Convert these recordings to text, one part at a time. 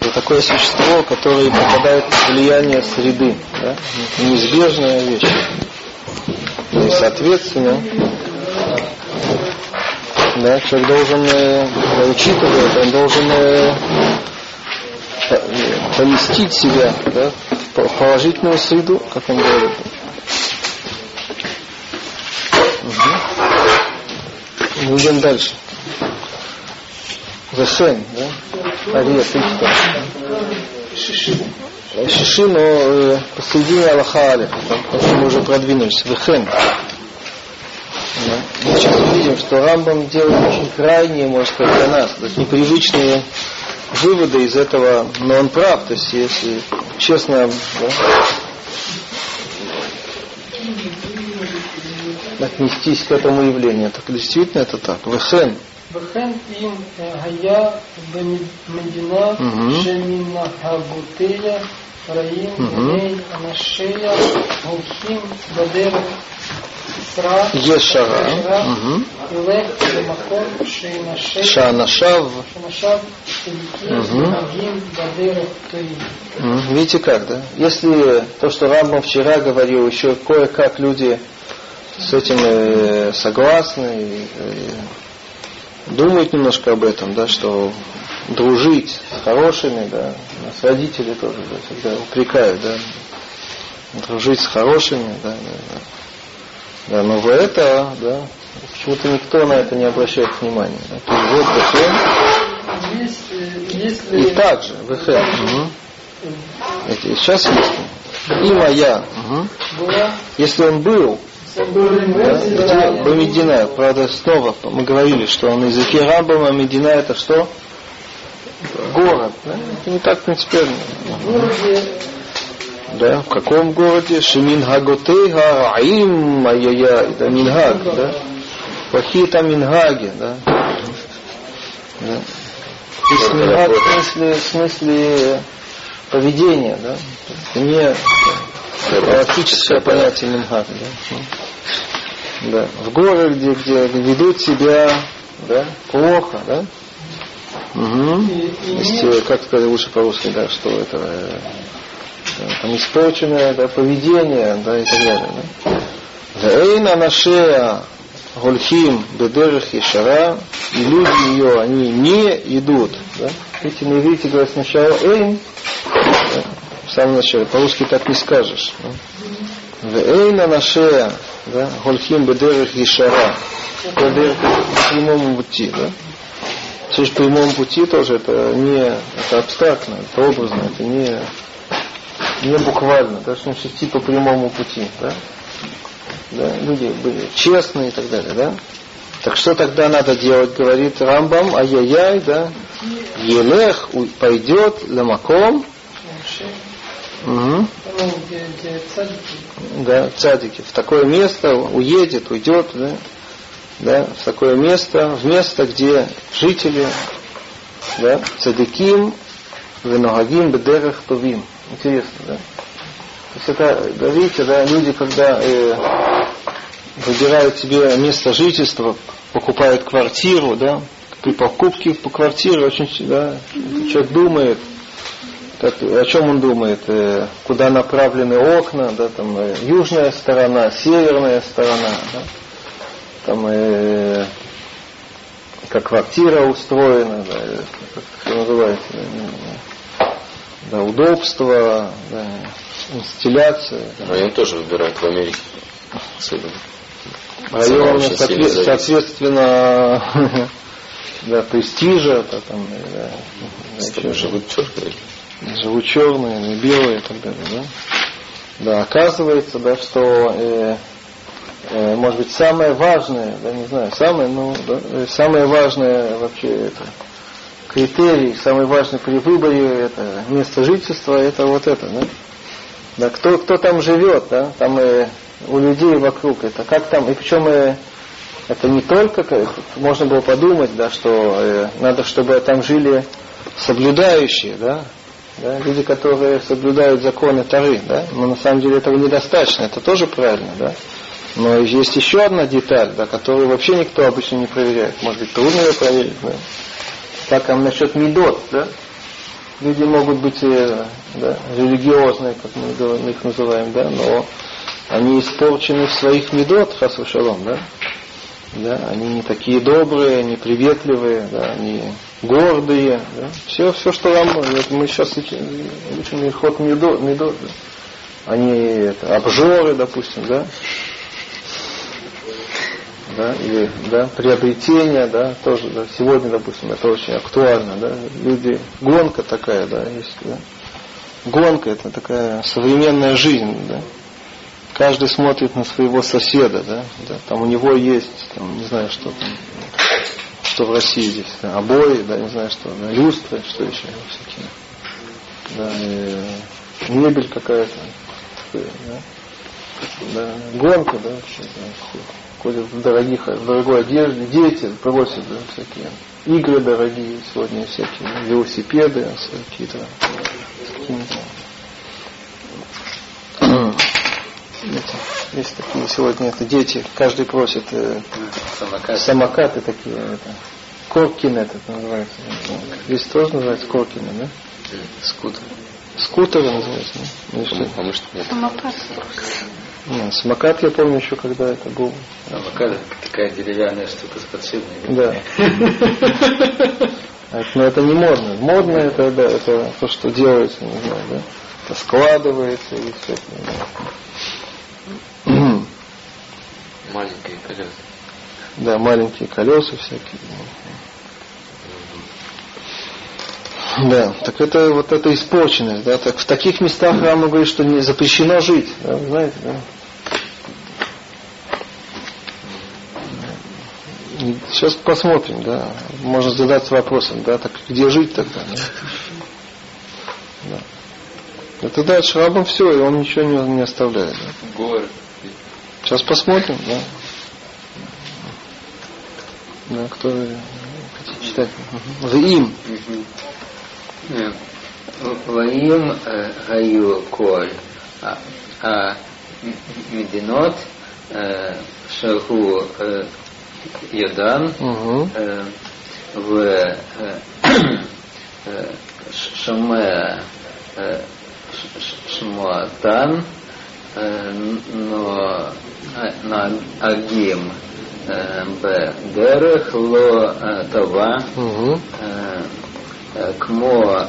Это такое существо, которое попадает в влияние среды. Да? Неизбежная вещь. И, соответственно, да, человек должен, э, учитывая это, он должен э, поместить себя да, в положительную среду, как он говорит. Угу. Идем дальше. Вехен, да? Ария, кто? Шиши, но э, посередине Аллаха Алиф, мы уже продвинулись. Вехен. Да? Мы сейчас увидим, что Рамбам делает очень крайние, может сказать, для нас, то есть непривычные выводы из этого, но он прав, то есть если честно да, отнестись к этому явлению, так действительно это так. Вехен. וכן אם היה במדינה שמנהגותיה רעים בני אנשיה הולכים בדרך ישרה, ילך למקום שאנשיו Видите как, да? Если то, что Рамбам вчера говорил, еще кое-как люди с этим э, согласны, и, и думают немножко об этом, да, что дружить с хорошими, да, нас родители тоже да, всегда упрекают, да, дружить с хорошими, да, да, да, но в это, да, почему-то никто на это не обращает внимания. Да. То есть вот если... И также, ВХ. Угу. Сейчас есть. И моя. Угу. Если он был, да, Бамедина, правда, снова мы говорили, что он из языке Рамбама, Медина это что? Город. Да? Это не так принципиально. Да, в каком городе? Шимин Хаготейха Раим Ай-яй, это Минхаг, да? Плохие там Минхаги, да? да. Здесь Минхаг в смысле, в смысле поведения, да? Не галактическое понятие Минхаг, да? да. В городе, где ведут себя да, плохо, да? Угу. Есть, как сказать лучше по-русски, да, что это там испорченное да, поведение, да, и так далее. Да. Эйна нашея гульхим бедерах и шара, и люди ее, они не идут. Да. Видите, на иврите говорят сначала эйн, да, в самом начале, по-русски так не скажешь. Да. Эйна нашея, да, гульхим бедерах и шара, по прямому пути, да. Все же прямом пути тоже это не это абстрактно, это образно, это не не буквально, да, что значит идти по прямому пути, да? да? Люди были честные и так далее, да? Так что тогда надо делать, говорит Рамбам, ай-яй-яй, да? Елех пойдет лямаком, да, цадики, в такое место уедет, уйдет, да? да, в такое место, в место, где жители, да, цадиким, веногагим, бедерах, тувим. Интересно, да? То есть это, видите, да, люди, когда э, выбирают себе место жительства, покупают квартиру, да, при покупке по квартире очень, да, человек думает, как, о чем он думает, э, куда направлены окна, да, там э, южная сторона, северная сторона, да, там э, как квартира устроена, да, как это называется, да, да, удобство, да, инстилляция. Да. Район тоже выбирают в Америке. Особенно. Район, соответ, соответственно, да, престижа, то, там, да, да, живут черные. Живут черные, не белые и так далее, да. Да, оказывается, да, что э, э, может быть самое важное, да, не знаю, самое, ну, да, самое важное вообще это критерий, самый важный при выборе это место жительства, это вот это, да? Да, кто, кто там живет, да, там и у людей вокруг, это как там, и причем и, это не только, можно было подумать, да, что э, надо, чтобы там жили соблюдающие, да, да, люди, которые соблюдают законы Тары, да, но на самом деле этого недостаточно, это тоже правильно, да. Но есть еще одна деталь, да, которую вообще никто обычно не проверяет. Может быть, трудно ее проверить, да. Так, а насчет медот, да? Люди могут быть э, да, религиозные, как мы их называем, да, но они испорчены в своих медот, хасу шалом, да? Да, они не такие добрые, не приветливые, да, они гордые, да. Все, все, что вам, вот мы сейчас учим медот, медот да. они это, обжоры, допустим, да, да, или да, приобретение, да, тоже, да, сегодня, допустим, это очень актуально, да, люди, гонка такая, да, есть, да, гонка это такая современная жизнь, да, каждый смотрит на своего соседа, да, да там у него есть, там, не знаю, что там, что в России здесь, да, обои, да, не знаю, что, да, люстры, что еще, всякие, да, и мебель какая-то, да, да, гонка, да, вообще, да, ходят в дорогих, в дорогой одежде, дети просят да, всякие игры дорогие сегодня, всякие велосипеды, какие-то какими-то есть такие сегодня это дети, каждый просит э, самокаты. самокаты такие, это, Коркин этот называется. Здесь тоже называется Коркины, да? Скутер. Скутеры называется, да? Ну, а может нет? Самокат. Нет, самокат я помню еще, когда это был. Самокат такая деревянная штука с подшипной. Да. Но это не модно. Модно это, да, это то, что делается, не знаю, да. Это складывается и все. Маленькие колеса. Да, маленькие колеса всякие. Да, так это вот эта испорченность, да, так в таких местах Рама говорит, что не запрещено жить, да, знаете, да. Сейчас посмотрим, да, можно задаться вопросом, да, так где жить тогда, да? да. Это дальше рабам все, и он ничего не, не оставляет. Да? Горы. Сейчас посмотрим, да. Да, кто хотите читать? Вим. Ваим э, э, гаю коль. А, а мединот э, Шаху Йодан в шаме Шмуатан, но на Агим Б. Дерех Ло Това Кмо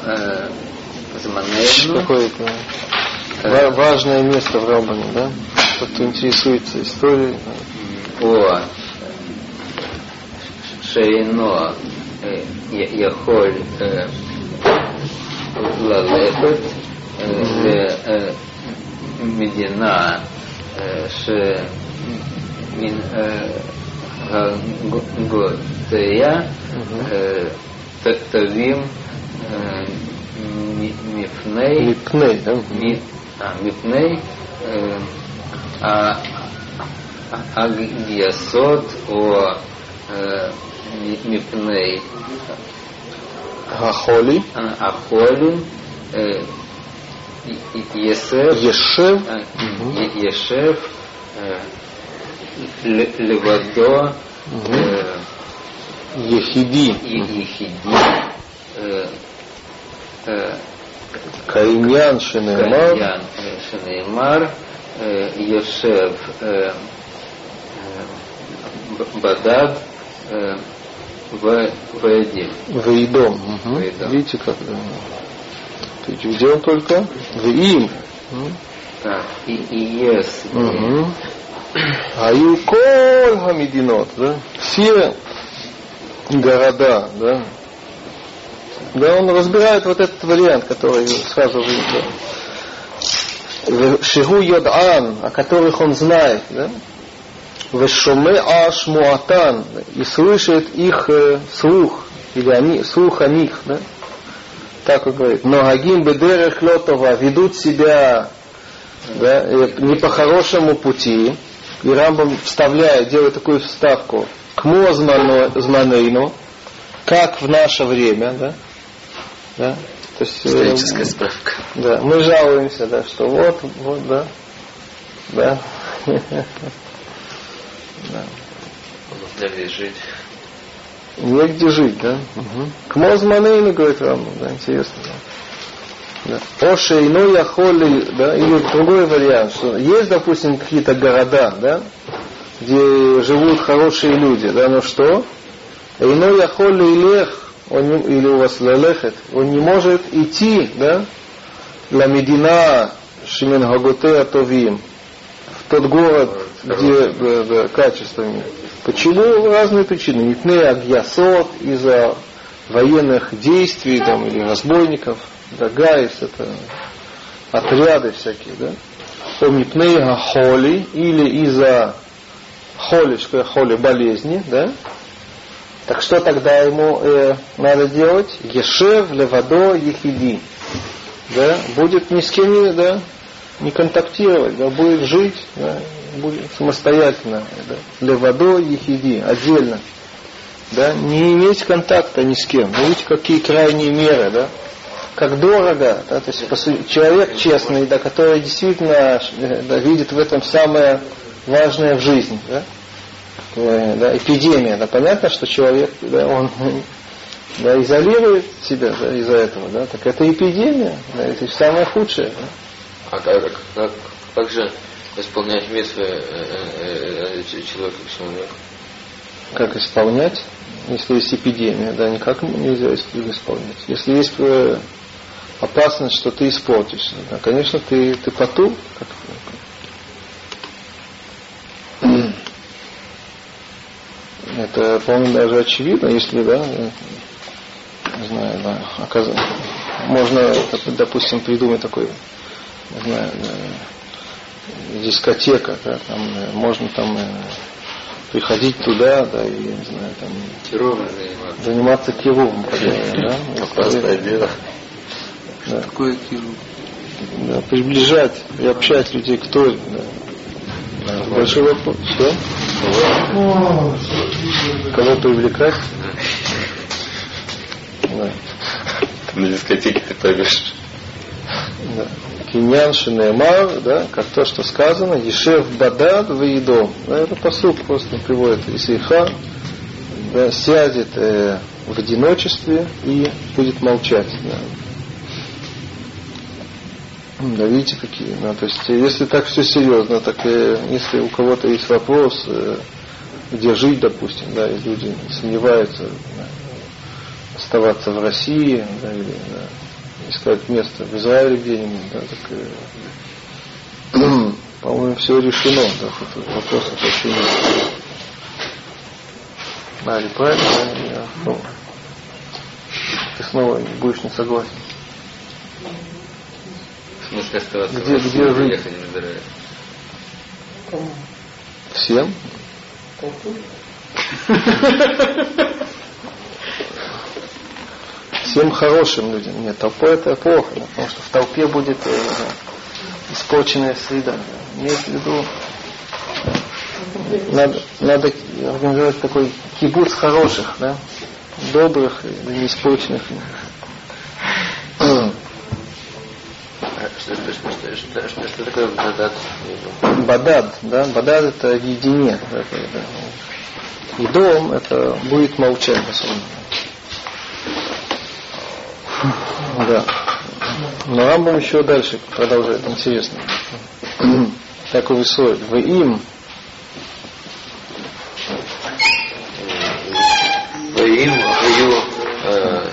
Зманейну. Какое это важное место в Рабане, да? Тот, кто интересуется историей. О Шейно Яхоль Лалехет למדינה שמן הגותיה תווים מפני מפני, מפני הגייסות או מפני החולי, החולים Есев. Ешев. Ешев. А, э, Левадо. Э, Ехиди. Ехиди. Э, Кайнян Шинеймар. Кайнян Шинеймар. Ешев. Бадад. Вейдим. Вейдом. Видите как? Да. Ты где он только? Веим. Так, и, и если Угу. Аю коль хамидинот, да? Все города, да? Да, он разбирает вот этот вариант, который сразу видно. Шигу Йод'ан, о которых он знает, да? Вешоме аш муатан, и слышит их э, слух, или они, слух о них, да? Так он говорит. Но Гагим Бедерех Лотова ведут себя да, не по хорошему пути. И Рамбам вставляет, делает такую вставку. К зманейну, как в наше время, да? да? То есть, э, Историческая справка. да, мы жалуемся, да, что вот, вот, да, да. Да. Жить. Негде жить, да? Угу. К Мозманейну, говорит вам, да, интересно. Да. Да. Оше иной яхоли, да, или другой вариант, что есть, допустим, какие-то города, да, где живут хорошие люди, да, но что? Иной яхоли илех, он не, или у вас лелехет, он не может идти, да, для Медина Шимен Гаготе Атовим, в тот город, где да, да, качествами. Почему? Разные причины. Митне Агьясот из-за военных действий там, или разбойников. Да, Гайс это отряды всякие, да. О Митне Холи или из-за холи, что холи, болезни, да. Так что тогда ему э, надо делать? Ешев левадо ехиди. Да, будет ни с кем не, да, не контактировать, да, будет жить, да, самостоятельно, да, левадо ехиди, отдельно. Да, не иметь контакта ни с кем. Ну, видите, какие крайние меры, да? Как дорого, да, то есть человек честный, да, который действительно да, видит в этом самое важное в жизни, да, да, эпидемия, да, понятно, что человек, да, он да, изолирует себя да, из-за этого, да, так это эпидемия, да, это самое худшее. Да. А как, как, как же исполнять место э, э, э, человека к человеку? Как исполнять, если есть эпидемия, да, никак нельзя исполнять. Если есть опасность, что ты испортишься, да, конечно, ты, ты поту, как, это, по-моему, даже очевидно, если, да, не знаю, да, оказ... можно, допустим, придумать такой, не знаю, дискотека, да, там э, можно там э, приходить туда, да, и, не знаю, там Кировым заниматься. заниматься кировом, да, Опасное дело. Да. Какое киру? Да, приближать и общать людей к Торе. Да. Большой вопрос. Что? Кого привлекать? Да. На дискотеке ты пойдешь. Да. Киньян Шинемар, да, как то, что сказано, Ешев Бадад Ваидом. Да, это посуд просто приводит из Иха, да, сядет э, в одиночестве и будет молчать. Да. Да, видите, какие. Ну, то есть, если так все серьезно, так э, если у кого-то есть вопрос, э, где жить, допустим, да, и люди сомневаются, да, оставаться в России, да, или да, искать место в Израиле где-нибудь, да, так, э, по-моему, все решено, да, тут вопросов вообще нет. Да, или правильно, да, я, ну, ты снова будешь не согласен. В смысле оставаться Где- где жить? ехать в Израиль? Кому? Всем? Толпу? Всем хорошим людям. Нет, толпой это плохо, да, потому что в толпе будет э, да, испорченная среда. Да. Имеется в виду, э, надо, надо организовать такой кибуц хороших, да, добрых и не испорченных. Что, что, что, что, что, такое бадат? Бадад, да, бадад это едине. это, да. И дом это будет молчать особенно. Да. Но Рамбам еще дальше продолжает, интересно. Так Висой. В им Воим, вою, э,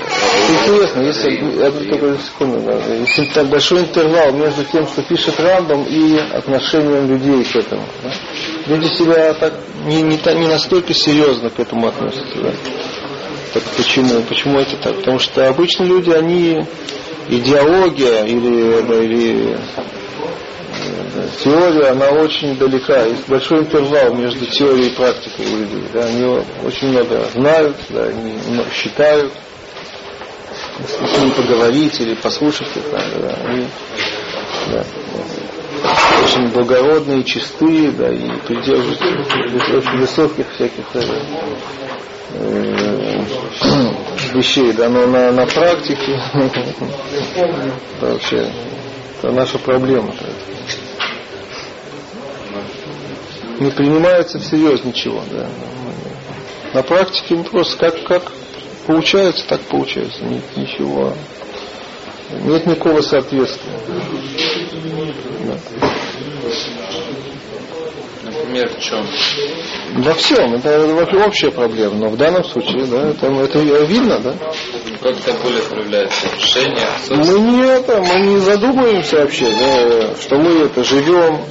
Интересно, если одну только секунду, да, если так большой интервал между тем, что пишет Рамбам, и отношением людей к этому. да. Люди себя так не, не, не настолько серьезно к этому относятся. Да. Так почему? Почему это так? Потому что обычно люди, они идеология или, да, или э, теория, она очень далека. Есть большой интервал между теорией и практикой у людей. Да. Они очень много знают, да, они считают с ними поговорить или послушать их, да, да, они да, очень благородные, чистые, да, и придерживаются очень высоких всяких э, э, вещей, да, но на, на практике это вообще это наша проблема. Не принимается всерьез ничего, да. На практике ну, просто как, как получается, так получается. Нет ничего. Нет никакого соответствия. Да. Например, в чем? Во всем. Это общая проблема. Но в данном случае, да, это, это видно, да? Как это более проявляется? Решение, Мы не это, мы не задумываемся вообще, да, что мы это живем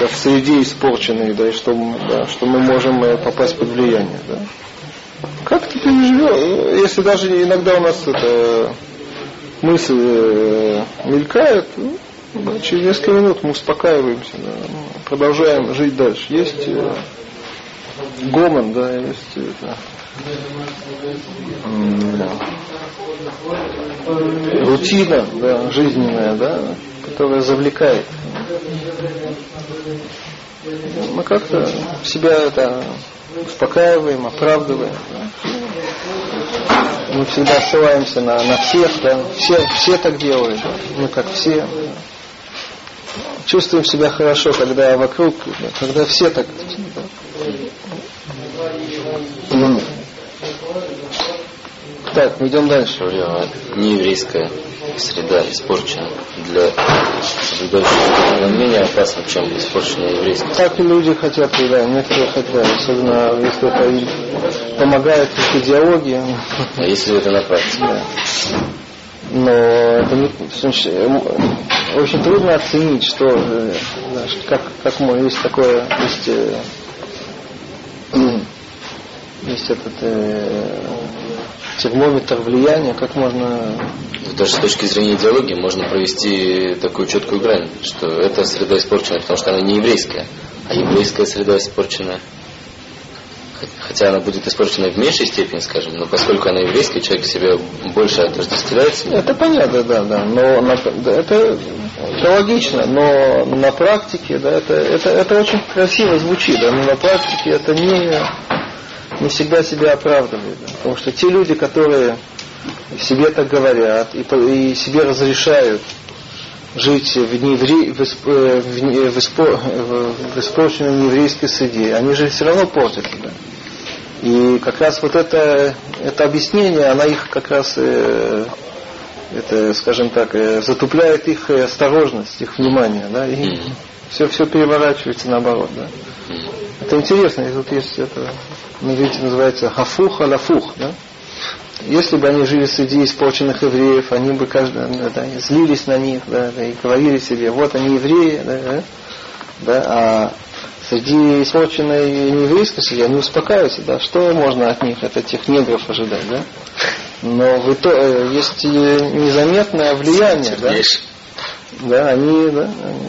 да, в среде испорченной, да, и что, мы- да, что мы можем э, попасть под влияние, да. Как ты переживешь, если даже иногда у нас это мысль э, мелькает, ну, да, через несколько минут мы успокаиваемся, да, ну, продолжаем жить дальше. Есть э, гомон, да, есть это, м, рутина, да, жизненная, да, которая завлекает. Мы как-то себя это успокаиваем, оправдываем. да. Мы всегда ссылаемся на, на всех, да, все, все так делают, да. мы как все. да. Чувствуем себя хорошо, когда вокруг, да, когда все так. Так, мы идем дальше. А нееврейская среда испорчена для соблюдающих мнения опасно, чем испорченная еврейская. Так и люди хотят, да, некоторые хотят, особенно если это им помогает их идеология. А если это на практике? Да. Но это не, очень трудно оценить, что, э, как, как мы, есть такое, есть, э, есть этот э, термометр влияния, как можно Даже с точки зрения идеологии можно провести такую четкую грань, что эта среда испорчена, потому что она не еврейская, а еврейская среда испорчена. Хотя она будет испорчена в меньшей степени, скажем, но поскольку она еврейская, человек себя больше отождествляет. Это понятно, да, да, но на- да, это, это логично, но на практике, да, это, это, это очень красиво звучит, да, но на практике это не, не всегда себя оправдывает, да, потому что те люди, которые себе так говорят и, и себе разрешают жить в, неевре- в, исп- э, в, испо- в- испорченной нееврейской среде, они же все равно портят себя. И как раз вот это, это объяснение, она их как раз, э, это, скажем так, э, затупляет их э, осторожность, их внимание, да, и все, все переворачивается наоборот, да. Это интересно, и тут есть это, на иврите называется хафух аляфух, да. Если бы они жили среди испорченных евреев, они бы каждый, да, злились на них, да, да, и говорили себе, вот они евреи, да, да, да, а среди испорченной нееврейской среды они успокаиваются, да, что можно от них, от этих негров ожидать, да. Но в итоге есть и незаметное влияние, да, да, они, да, они-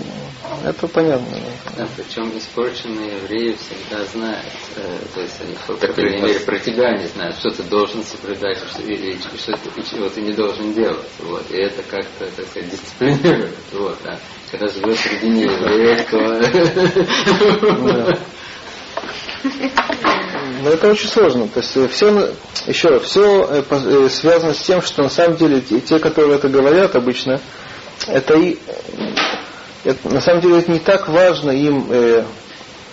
это понятно. да. Да, причем испорченные евреи всегда знают, э, то есть они, по крайней мере, про тебя не знают, что ты должен соблюдать, что, и, и что ты, и чего ты не должен делать. Вот. И это как-то, так сказать, дисциплинирует. Вот, а когда живешь среди неевреев, то... Но это очень сложно. То есть все, еще раз, все связано с тем, что на самом деле те, которые это говорят обычно, это, и, это на самом деле это не так важно им, э,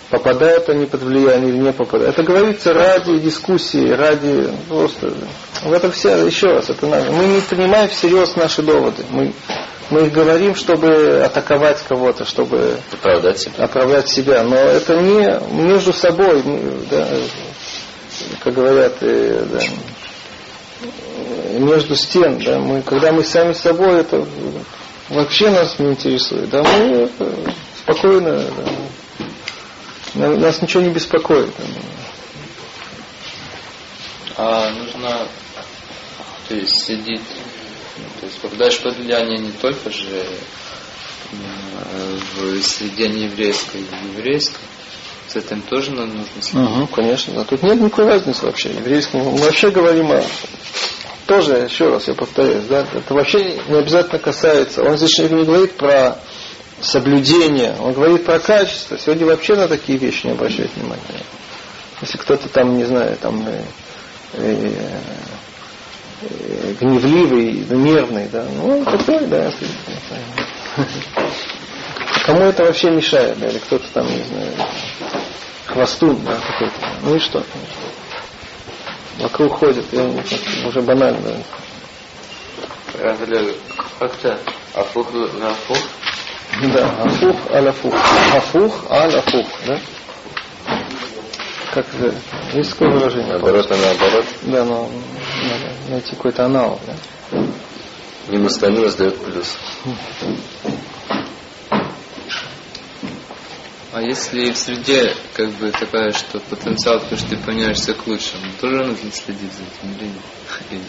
попадают они под влияние или не попадают. Это говорится ради дискуссии, ради просто. В этом вся, еще раз, это надо. Мы не принимаем всерьез наши доводы. Мы, мы их говорим, чтобы атаковать кого-то, чтобы Оправдать себя. оправдать себя. Но это не между собой, да, как говорят, э, да, между стен. Да, мы, когда мы сами с собой, это вообще нас не интересует. Да, мы это, спокойно, да, на- нас ничего не беспокоит. А нужно то есть, сидеть, ну, то есть попадаешь под влияние не только же м, в среде нееврейской и еврейской, с этим тоже нам нужно следить. Мгм, конечно, да. Тут нет никакой разницы вообще. Еврейскому. Мы вообще говорим о тоже, еще раз я повторяюсь, да, это вообще не обязательно касается, он здесь не говорит про соблюдение, он говорит про качество. Сегодня вообще на такие вещи не обращать внимания. Если кто-то там, не знаю, там э, э, э, гневливый, нервный, да, ну, такой, да, Кому это вообще мешает, да, или кто-то там, не знаю, хвостун, да, какой-то. Ну и что? вокруг ходят, я уже банально. Как-то афух на афух? Да, афух аль афух. Афух, да? Как это? Есть такое выражение? Наоборот, а наоборот. Да, но надо найти какой-то аналог, да? Минус на минус дает плюс. А если в среде как бы такая, что потенциал, то что ты поменяешься к лучшему, тоже нужно следить за этим или нет?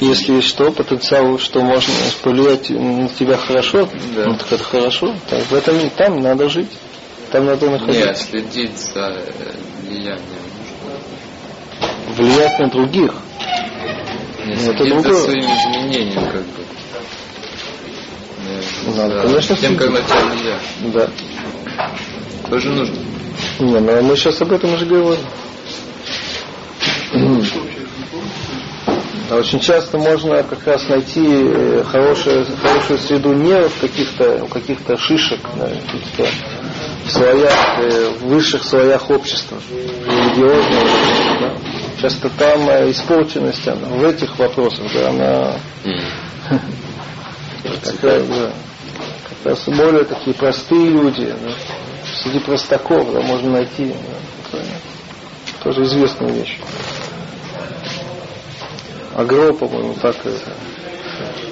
Если что, потенциал, что можно повлиять на тебя хорошо, Да. ну так это хорошо. Так, в этом там надо жить. Там надо Нет, находиться. следить за э, влиянием. Влиять на других. Не, Ну, это следить за другое. своим изменением, как бы. Ну, Да, за конечно, тем, как на тебя влияет. Да. Тоже нужно. Не, ну мы сейчас об этом уже говорим. А очень часто можно как раз найти э, хорошую, хорошую среду не в каких-то у каких-то шишек, да, каких-то в слоях, э, в высших слоях общества, религиозного. Да. Часто там э, испорченность она, в этих вопросах, да, она такая, да, как раз более такие простые люди, да. Среди простаков да, можно найти да, такое, тоже известная вещь. Агро, по-моему, так это,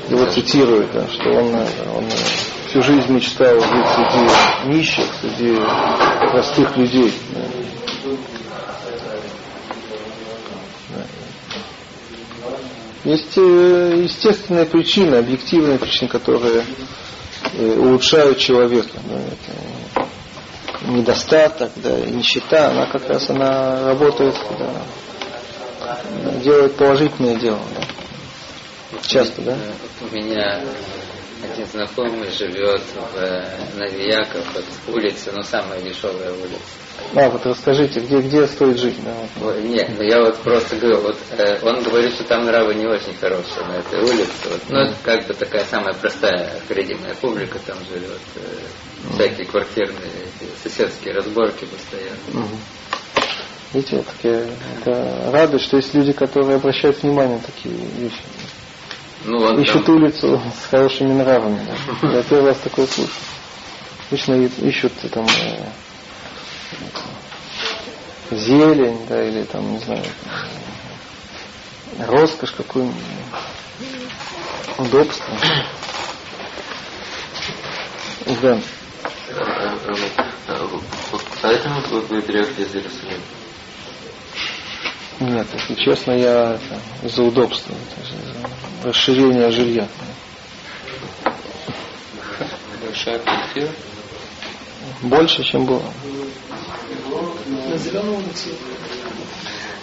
его цитирует, да, что он, э, он э, всю жизнь мечтал жить среди нищих, среди простых людей. да. Есть э, естественные причины, объективные причины, которые э, улучшают человека. да, это недостаток, да, нищета, она как раз она работает, да, делает положительное дело. Да. Часто, да? У меня один знакомый живет в Новияков, от улицы, ну самая дешевая улица. А, вот расскажите, где, где стоит жить? Да, вот. Нет, ну я вот просто говорю, вот э, он говорит, что там нравы не очень хорошие на этой улице. Вот, ну, это как бы такая самая простая кредитная публика там живет. э, всякие квартирные соседские разборки постоянно. Видите, вот такие, это радует, что есть люди, которые обращают внимание на такие вещи. Ну, он Ищут там, улицу с хорошими нравами. Да. Я первый раз такое слышу. Обычно ищут там э, зелень, да, или там, не знаю, роскошь какую-нибудь, удобство. Да. Поэтому вы приехали из Иерусалима? Нет, если честно, я это же из-за расширения жилья. Большая квартира. Больше, чем было. На зеленой улице.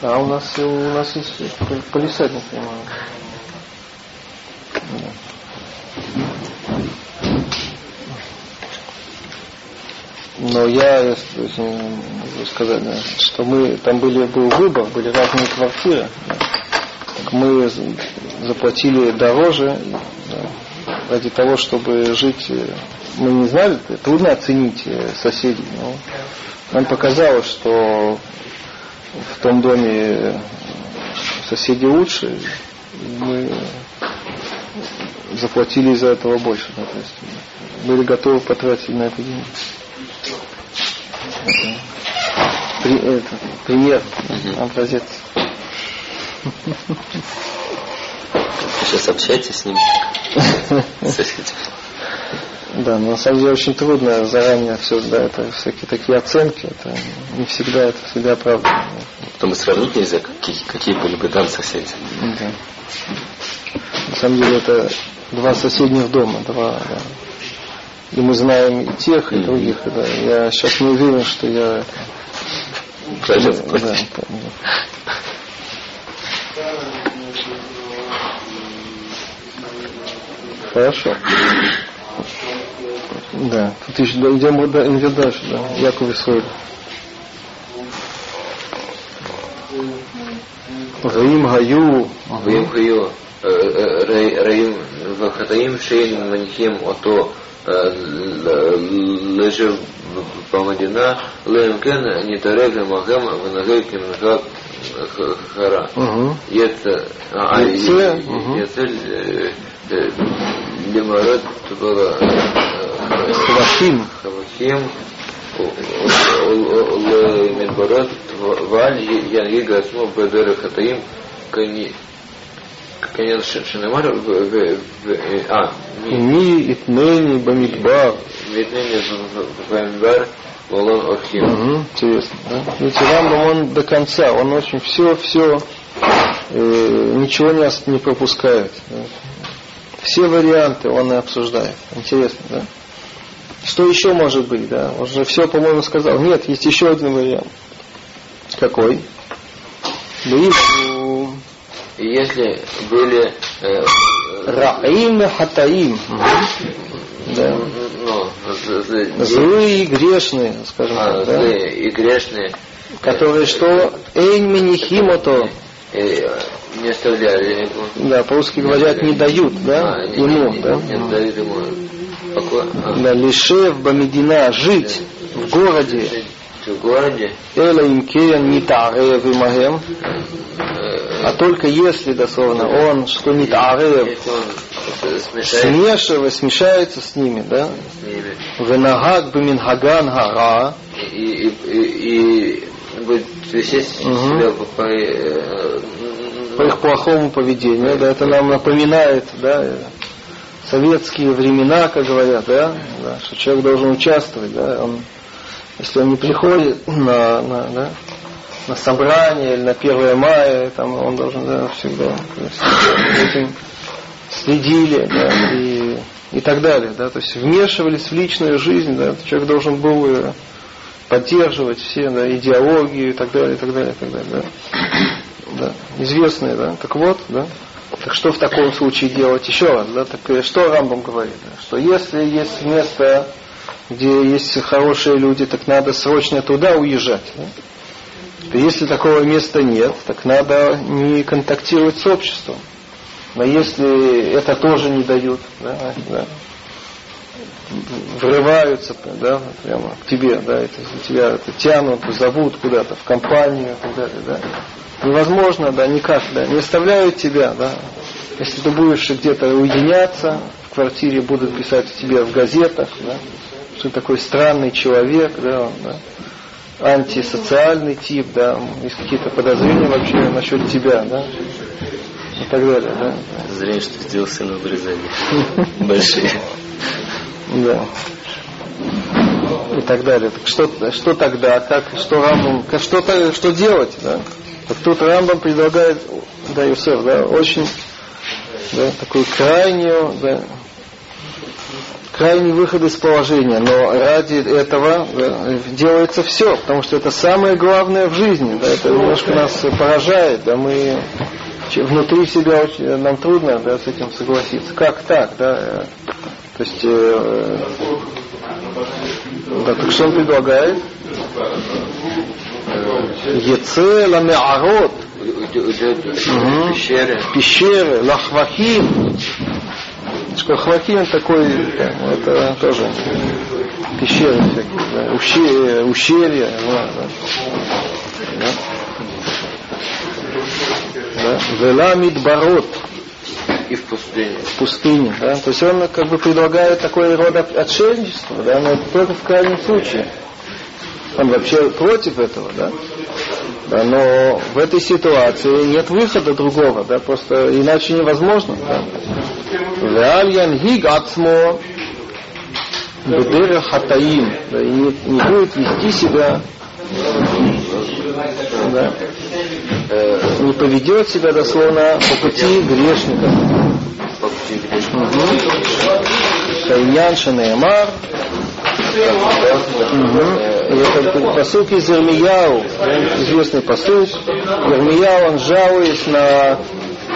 А у нас у нас есть пол- полисадник. Да. Но я, могу сказать, да, что мы там были был выбор, были разные квартиры. да. Так мы заплатили дороже да, ради того, чтобы жить. Э, Мы не знали, трудно оценить э, соседей, но нам показалось, что в том доме соседи лучше, мы заплатили из-за этого больше. да, то есть были готовы потратить на это деньги. При- это, пример, образец. Сейчас общаетесь с ним? Соседи. Да, но на самом деле очень трудно заранее все, да, это всякие такие оценки, это не всегда это всегда оправдано. Потом и сравнить нельзя, какие, какие были бы там соседи. Да. На самом деле это два соседних дома, два, да. И мы знаем и тех, и других. Да. Я сейчас не уверен, что я да, помню. Хорошо. Да, тут еще да, идем идет дальше, да, Яков и Соль. Гаим Гаю. Раим Гаю. Э, э, Раим Вахатаим Шейн Манихим Ото э, Лежев Памадина Лемкен Нитарев Махем Ванагей Кимнахат Хара. Это а, а, Яцель Яце, э, э, было э, Хвахим. Хавахим, Медбарат, Валь, Янгига, Асмо, Бедера, Хатаим, Конец Шинамар, а, Ми, Итнени, Бамидбар. Витнение Вамбар, Волон Орхим. Интересно, да? Ведь Рамбам, он до конца, он очень все, все, э, ничего не пропускает. да. Все варианты он и обсуждает. Интересно, да? Что еще может быть, да? Он же все, по-моему, сказал. Нет, есть еще один вариант. Какой? И если были э, Раим Хатаим. Да. ну, Злые и грешные, скажем а, так, да? злые и грешные, Которые что? Эйн Минихимото. Э, не оставляли его. Да, по-русски говорят, не дают, да, А, не- ему, не- да. не дают ему. Покой. А, Да, лишев Бамедина, жить в городе, жить в городе, Эла Имкеян Нитарев Имагем, а только если, дословно, он, что он смешает. Смешивает, смешается с ними, да, Венагак Баминхаган Гара, и, и, и, и будет висеть Мгм. себя по, э, по их плохому поведению, да, это нам напоминает, да, советские времена, как говорят, да, да, что человек должен участвовать, да, он, если он не приходит на, на, да, на собрание или на 1 мая, там он должен да, всегда этим следили, да, и, и так далее, да, то есть вмешивались в личную жизнь, да, человек должен был э, поддерживать все, да, идеологию и так далее, и так далее, и так далее, да да, известные, да. Так вот, да. Так что в таком случае делать еще раз, да? Так э, что Рамбам говорит, да? что если есть место, где есть хорошие люди, так надо срочно туда уезжать. Да? То если такого места нет, так надо не контактировать с обществом. Но если это тоже не дают, да, да, врываются да, прямо к тебе, да, это, тебя это тянут, зовут куда-то в компанию и так далее, да. Невозможно, да, никак, да, не оставляют тебя, да. Если ты будешь где-то уединяться, в квартире будут писать о тебе в газетах, да, что ты такой странный человек, да, да, антисоциальный тип, да, есть какие-то подозрения вообще насчет тебя, да, и так далее, да. Зря, что сделал сына вырезали. Большие. Да. И так далее. Так что, что тогда? Как, что Рамбам, что, то- что делать? Да? Так тут Рамбам предлагает, да, Юсеф, да, очень да, такую крайнюю, да, крайний выход из положения. Но ради этого да, делается все, потому что это самое главное в жизни. Да, это немножко нас поражает. Да, мы внутри себя очень, нам трудно да, с этим согласиться. Как так? Да? э, То есть, э, да, так что он предлагает? Еце ламеарот, пещеры, пещеры, лахвахим. Что хвахим такой, это тоже пещеры всякие, да, ущелья, ущелья да, да. Да. Вела мидбарот и в пустыне. в пустыне. Да? То есть он как бы предлагает такой род от- отшельничества, да, но только в крайнем случае. Он вообще против этого, да? Да, но в этой ситуации нет выхода другого, да, просто иначе невозможно. Да? Реаль янхиг ацмо бедера хатаим, да, и не, не будет вести себя, да, не поведет себя дословно по пути грешника. по пути. Шайнян Шанеямар. И это посук из Ирмияу, известный посук. Ирмияу, он жалуясь на,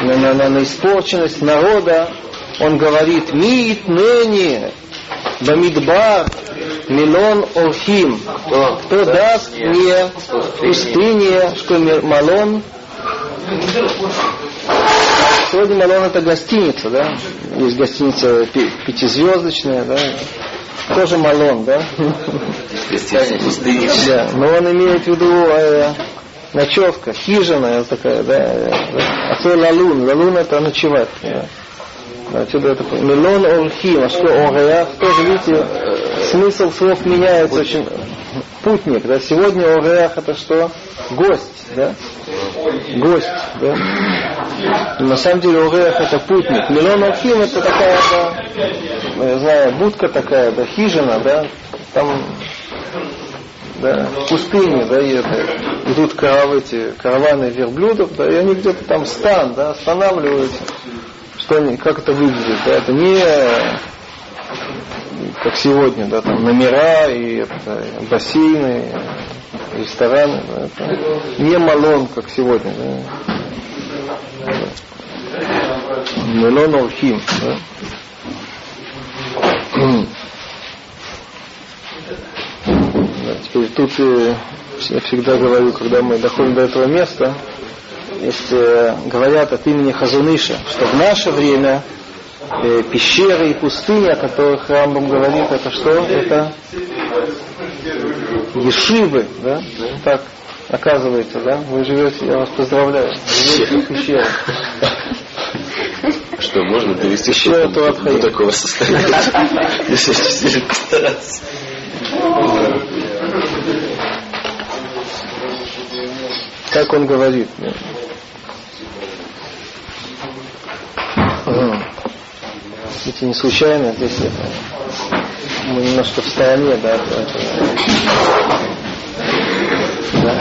на, на, на, на испорченность народа, он говорит, мит ныне Бамидбар Милон Орхим. Кто даст мне пустыне, что Малон Сегодня Малон это гостиница, да? Есть гостиница пятизвездочная, да? Тоже Малон, да? Гостиница пустыни. Да, но он имеет в виду э, ночевка, хижина такая, да, да. а то лалун, лалун это ночевать, да. Отсюда это миллион орхим, а что ореах, тоже видите, смысл слов меняется очень. Путник, да, сегодня ореах это что? Гость, да? Гость, да? На самом деле ореах это путник. Миллион орхим это такая, да, я знаю, будка такая, да, хижина, да, там да, в пустыне, да, и это, идут каравы, эти, караваны верблюдов, да, и они где-то там стан, да, останавливаются что они, как это выглядит. Да? Это не как сегодня, да, там номера и это, бассейны, рестораны. Да, это не малон, как сегодня. Да. Мелон. Да. Да, теперь тут э, я всегда говорю, когда мы доходим до этого места, если говорят от имени Хазуныша, что в наше время э, пещеры и пустыни, о которых Рамбам говорит, это что? Это ешивы, да? Так оказывается, да? Вы живете, я вас поздравляю, живете в пещерах. Что, можно довести Пещера до такого состояния, если сильно постараться. Так он говорит. Видите, не случайно здесь это, мы немножко в стороне, да, от этого. Да,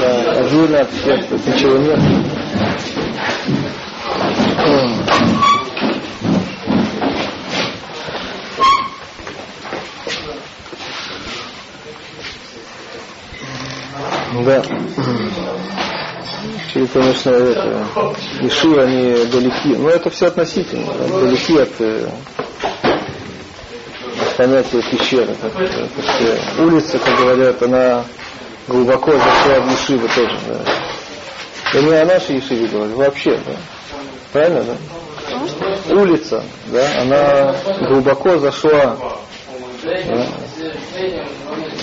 да, отдельно от всех, тут ничего нет. Да. Или, конечно, это, Иши, они далеки. Но это все относительно. Да, далеки от, э, от понятия пещеры. Как, как, улица, как говорят, она глубоко зашла в Ешивы тоже. Да. Я не о нашей Ешиве говорю, вообще. Да. Правильно, да? Улица, да, она глубоко зашла да,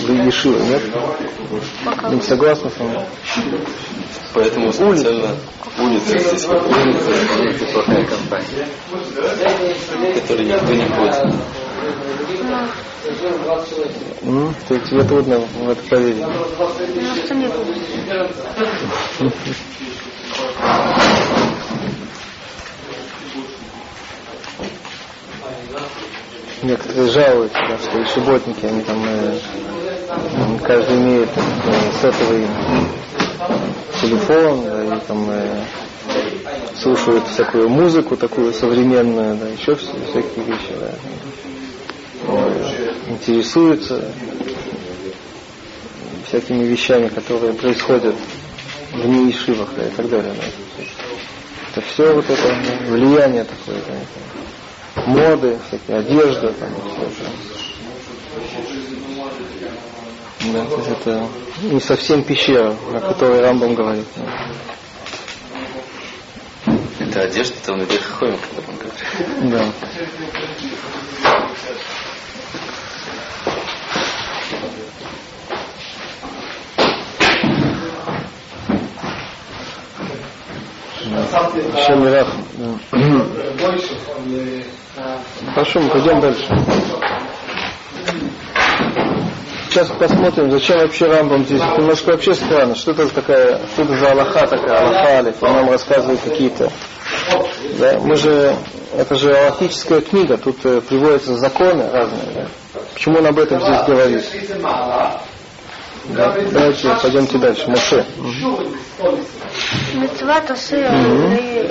в Ешивы, нет? Не согласны со мной? Поэтому специально улица здесь Улица плохая компания. который никто не ходит. Ну, то тебе трудно в это поверить. Ну. Некоторые жалуются, да, что и субботники, они там э, каждый имеет э, сотовый телефон, да, и там э, слушают всякую музыку такую современную, да, еще всякие вещи, да. Интересуются всякими вещами, которые происходят в неишивах да, и так далее. Да. Это все вот это влияние такое, да, моды, всякие одежда, там, все это. Да, то есть это не совсем пещера, о которой Рамбам говорит. Это одежда, там наверх ходим, когда он говорит. Да. Еще Мирах. Хорошо, мы пойдем дальше. Сейчас посмотрим, зачем вообще Рамбам здесь. Это немножко вообще странно. Что это такая, что это за Аллаха такая, Аллаха Алиф. Он нам рассказывает какие-то. Да, мы же, это же аллахическая книга, тут э, приводятся законы разные. Да. Почему он об этом здесь говорит? Да. Давайте пойдемте дальше. Моше. מצוות עושה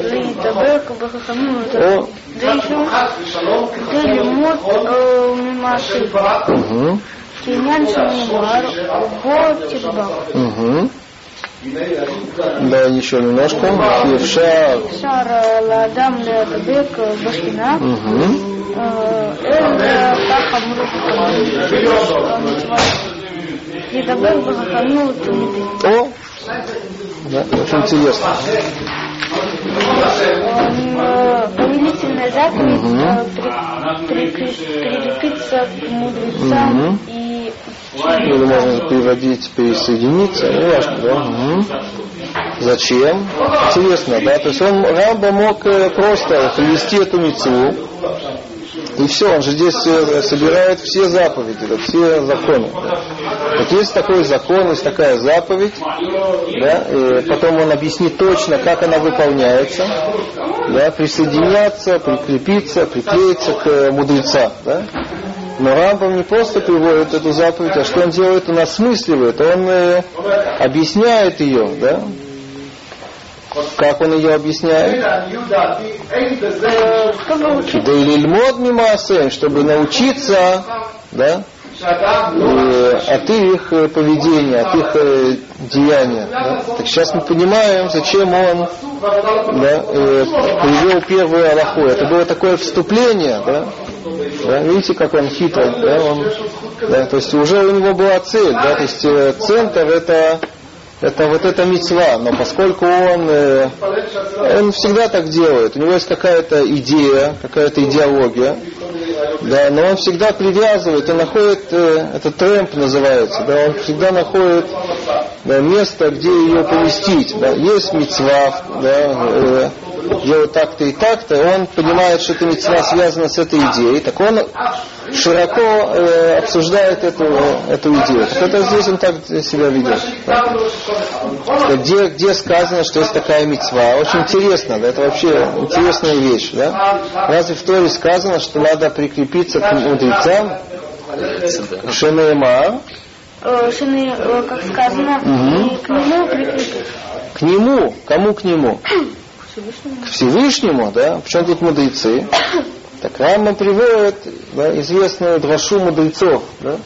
להידבר בחכמים О, כדי ללמוד ממעשים. Kenyani Шанивар, Уго Тишба. Угу. Да, еще немножко. Евшар. Евшар Ладам Леакбек Башкина. Угу. Эль Таха Мурухамид. О, да, очень интересно. Повелительная заповедь при- прикреп- прикрепиться к мудрецам Мгм. и Или можно переводить присоединиться, не важно, да? Мгм. Зачем? Интересно, да? То есть он, Рамба мог э, просто привести эту мецву, и все, он же здесь э, собирает все заповеди, да, все законы. Вот есть такой закон, есть такая заповедь, да, и потом он объяснит точно, как она выполняется, да, присоединяться, прикрепиться, приклеиться к э, мудрецам. Да. Но Рамбам не просто приводит эту заповедь, а что он делает? Он осмысливает, он э, объясняет ее, да? Как он ее объясняет? Да или льмод мимасем, чтобы научиться, да, э, от их э, поведения, от их э, деяния. Да? Так сейчас мы понимаем, зачем он да, привел первую Аллаху. Это было такое вступление, да? Да, видите, как он хитрый, да, он, да, то есть уже у него была цель, да, то есть центр это это вот эта мецва, но поскольку он, э, он всегда так делает, у него есть какая-то идея, какая-то идеология, да, но он всегда привязывает, он находит, э, это трэмп называется, да, он всегда находит да, место, где ее поместить. Да. Есть мецва, да, делать так-то и так-то, он понимает, что эта мецва связана с этой идеей, так он широко э, обсуждает эту, эту идею. Так это здесь он так себя ведет. Да. Где, где сказано, что есть такая мецва? Очень интересно, да, это вообще интересная вещь. Да? Разве в Торе сказано, что надо прикрепиться к мудрецам? Шенеймар, э, шины, как сказано, и к нему прикрепить. к нему, кому к нему? Всевышнему. К Всевышнему, да? Причем тут мудрецы? Так Рамма приводит да, известную дрошу мудрецов. Да?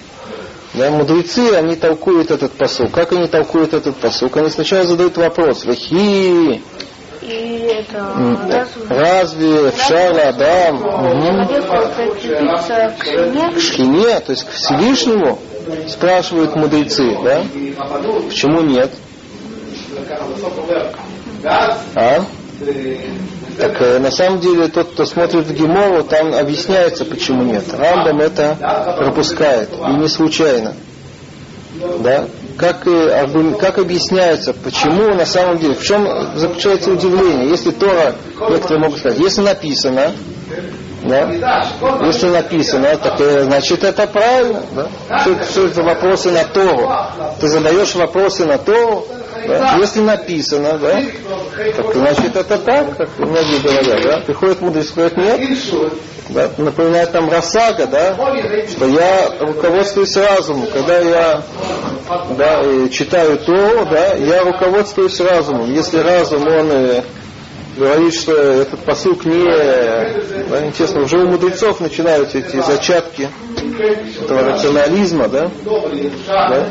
Да, мудрецы, они толкуют этот посыл. Как они толкуют этот посыл? Они сначала задают вопрос. Вахи, И это разве разве Шара Адам к Шхине, то есть к Всевышнему, спрашивают мудрецы, да? Почему нет? А? Так э, на самом деле тот, кто смотрит в Гемору, там объясняется, почему нет. Рамбам это пропускает, и не случайно. Да? Как, э, как объясняется, почему на самом деле, в чем заключается удивление? Если Тора, некоторые могут сказать, если написано, да? Если написано, так э, значит это правильно. Да? Это- что это вопросы на Тору? Ты задаешь вопросы на Тору, да? если написано, да? так значит это так, как многие говорят. Да? Приходит мудрец и говорит, нет. Да? Напоминает там Расага, да? что я руководствуюсь разумом. Когда я да, читаю Тору, да, я руководствуюсь разумом. Если разум, он э, говорит, что этот посылк не... Да, интересно, уже у мудрецов начинаются эти зачатки этого рационализма, да? да?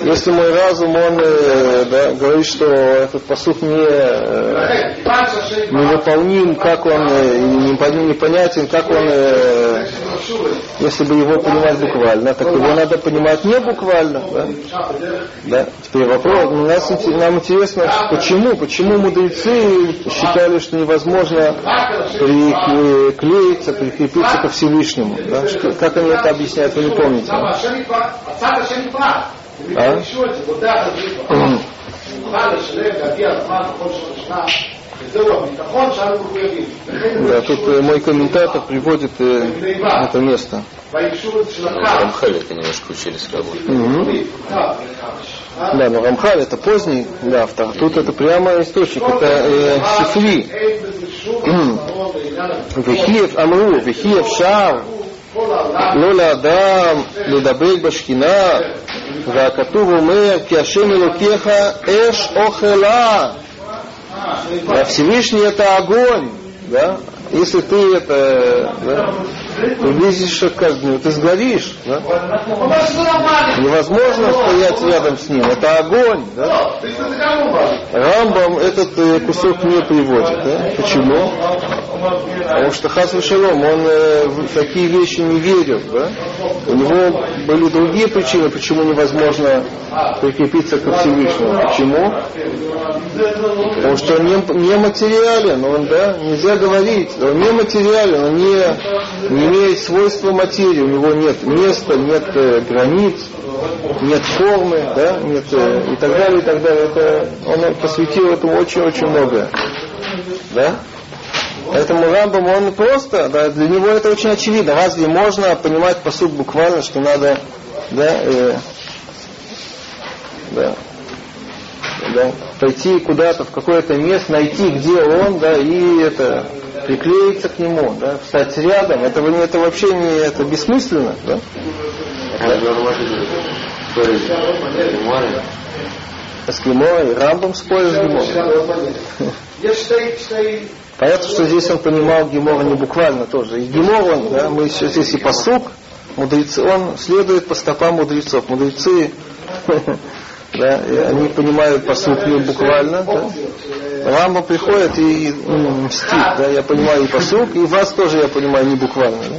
Если мой разум, он э, да, говорит, что этот посуд не, э, невыполним, как он, э, непон- непонятен, как он, если бы его понимать буквально, так его надо понимать не буквально. Да? Да? Теперь вопрос, нас, нам интересно, почему, почему мудрецы считали, что невозможно приклеиться, прикрепиться ко Всевышнему. Да? Как они это объясняют, вы не помните. Да, тут э, мой комментатор приводит э, это место. В Рамхале это немножко учили сразу. Мгм. Да, но Рамхаль это поздний да, автор. Тут это прямо источник, это э, Сифри. Вехиев Амру, Вехиев Шар, Лола Адам, Ледабель Башкина, והכתוב אומר כי השם אלוקיך אש אוכלה. Да, Всевышний это огонь. Да? Если ты это да, приблизишься к огню, ты сгоришь. Да? Невозможно стоять рядом с ним. Это огонь. Да? Рамбам этот э, кусок не приводит. Да? Почему? Потому что Хас Шалом, он э, в такие вещи не верил. Да? У него были другие причины, почему невозможно прикрепиться ко Всевышнему. Почему? Потому что он не, не материален, он, да, нельзя говорить. Он не материален, он не, не имеет свойства материи, у него нет места, нет э, границ, нет формы, да, нет э, и так далее, и так далее. Это, он посвятил этому очень-очень многое. Да? Поэтому Рамбам, он просто, да, для него это очень очевидно. Разве можно понимать посуд буквально, что надо, да, э, да, да, пойти куда-то в какое-то место, найти, где он, да, и это приклеиться к нему, да, встать рядом, это, это вообще не это бессмысленно, да? С Геморой, Рамбом спорит с Геморой. Понятно, что здесь он понимал Гемора не буквально тоже. И Гемор, он, да, мы сейчас здесь и посук, мудрецы, он следует по стопам мудрецов. Мудрецы, да, и они понимают посук не буквально. Да. Рамба приходит и ну, мстит, да, я понимаю и посук, и вас тоже я понимаю не буквально. Да.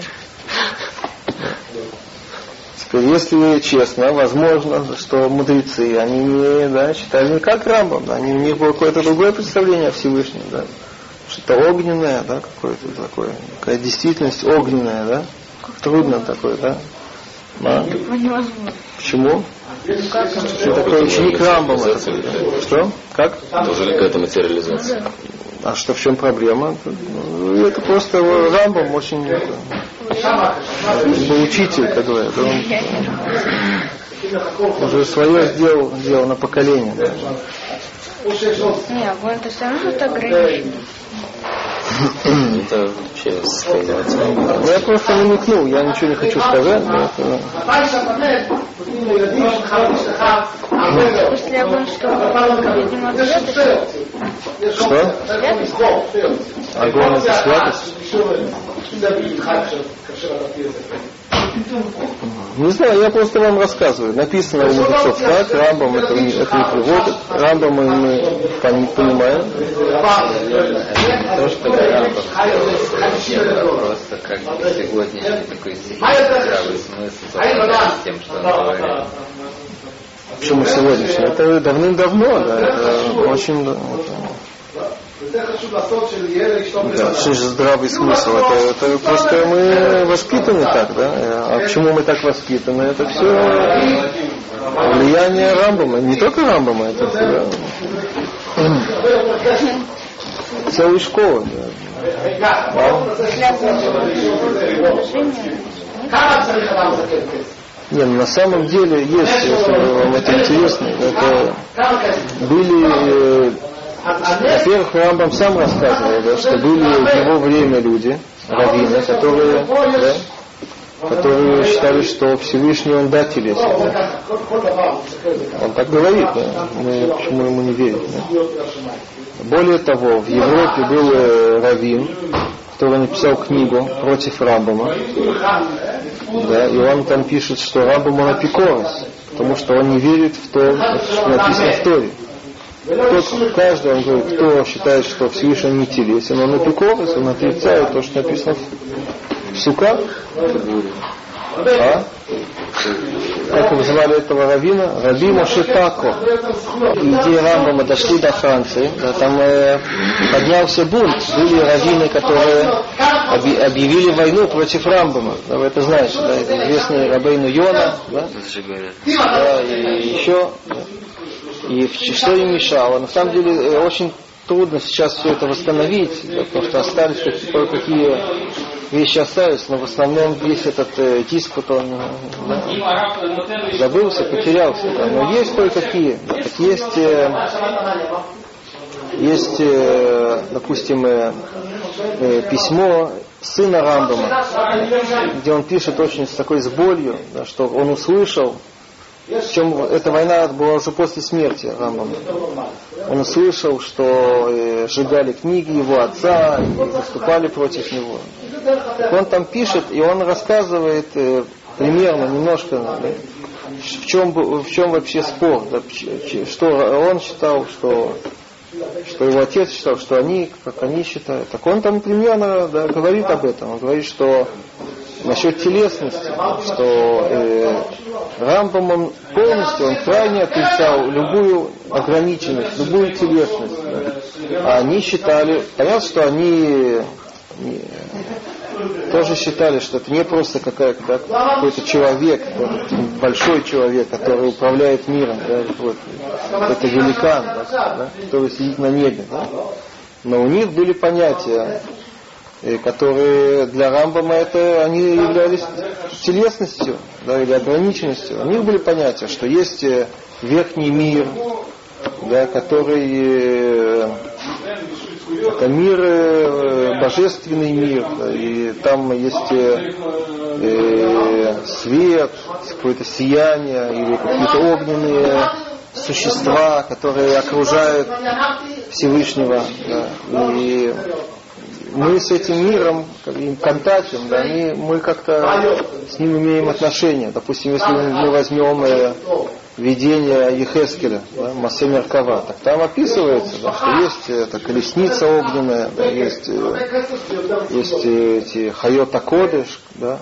Теперь, если честно, возможно, что мудрецы, они не да, считали не как Рамбам, да, они, у них было какое-то другое представление о Всевышнем, да что-то огненное, да, какое-то такое, какая действительность огненная, да, трудно такое, да. А? Почему? Ты такой ученик да? Что? Как? Тоже какая-то материализация. А что в чем проблема? Ну, Это просто Рамбам очень это, был учитель, как говорят. Он уже свое сделал, сделал на поколение. Да. Не, огонь это все равно ограничено. Это вообще состояние. Ну, я просто намекнул, я ничего не хочу сказать. но это- Если что, видимо. Что? Огонь это святость? Не знаю, я просто вам рассказываю. Написано у мудрецов так, Рамбам это, не- это не приводит. Рамбам мы, мы пон- понимаем. То, что Рамбов просто как бы сегодняшний такой здравый смысл совпадает с тем, что он говорил. Почему сегодняшний? Это давным-давно, да, это очень... да, что же здравый смысл? Это, это просто мы воспитаны так, да? А почему мы так воспитаны? Это все влияние Рамбама. Не только Рамбама, это да, целая школа. Да. Не, ну на самом деле есть, если вам это интересно, это были, э, во-первых, Рамбам сам рассказывал, да, что были в его время люди, раввины, которые, да, которые считали, что Всевышний он да телесен. Да. Он так говорит, да. мы почему ему не верим. Да. Более того, в Европе был э, раввин, который написал книгу против Рамбама. Да, и он там пишет, что Рамбам он апикорос, потому что он не верит в то, что написано в Торе. Кто, каждый, он говорит, кто считает, что Всевышний не телесен, он апикорос, он отрицает то, что написано в Сука. А? Как его звали этого равина? Раби Моше Тако. Идеи Рамбама дошли до Франции. Да, там э, поднялся бунт. Были раввины, которые оби- объявили войну против Рамбама. Да, вы это знаете, да, это известный Рабейну Йона. Да? Да, и еще. да. И что им мешало? На самом деле э, очень трудно сейчас все это восстановить, потому что остались какие- кое-какие вещи остались, но в основном весь этот э, диспут, он э, да, забылся, потерялся. да. Но есть кое-какие. да. Так есть, э, есть э, допустим, э, э, письмо сына Рамбама, где он пишет очень с такой с болью, да, что он услышал, причем эта война была уже после смерти Рамбама. Он услышал, что э, сжигали книги его отца и выступали против него. Он там пишет, и он рассказывает э, примерно, немножко, в чем, в чем вообще спор, что он считал, что, что его отец считал, что они, как они считают. Так он там примерно да, говорит об этом. Он говорит, что насчет телесности, что э, Рамбам он полностью, он крайне отрицал любую ограниченность, любую телесность. да. А они считали, понятно, что они не- тоже считали, что это не просто какая- да, какой-то человек, какой-то большой человек, который управляет миром, да, вот, это великан, да, да, который сидит на небе. Да. Но у них были понятия, которые для Рамбама это они являлись телесностью да, или ограниченностью. У них были понятия, что есть э, верхний мир, да, который э, это мир, э, божественный мир, да, и там есть э, э, свет, какое-то сияние или какие-то огненные существа, которые окружают Всевышнего. да. И мы с этим миром им контактим, да, они, мы как-то с ним имеем отношение. Допустим, если мы возьмем э, видение Ехескеля, да, Масе Меркава, так там описывается, да, что есть эта колесница огненная, да, есть, э, есть э, эти хайота кодыш, да,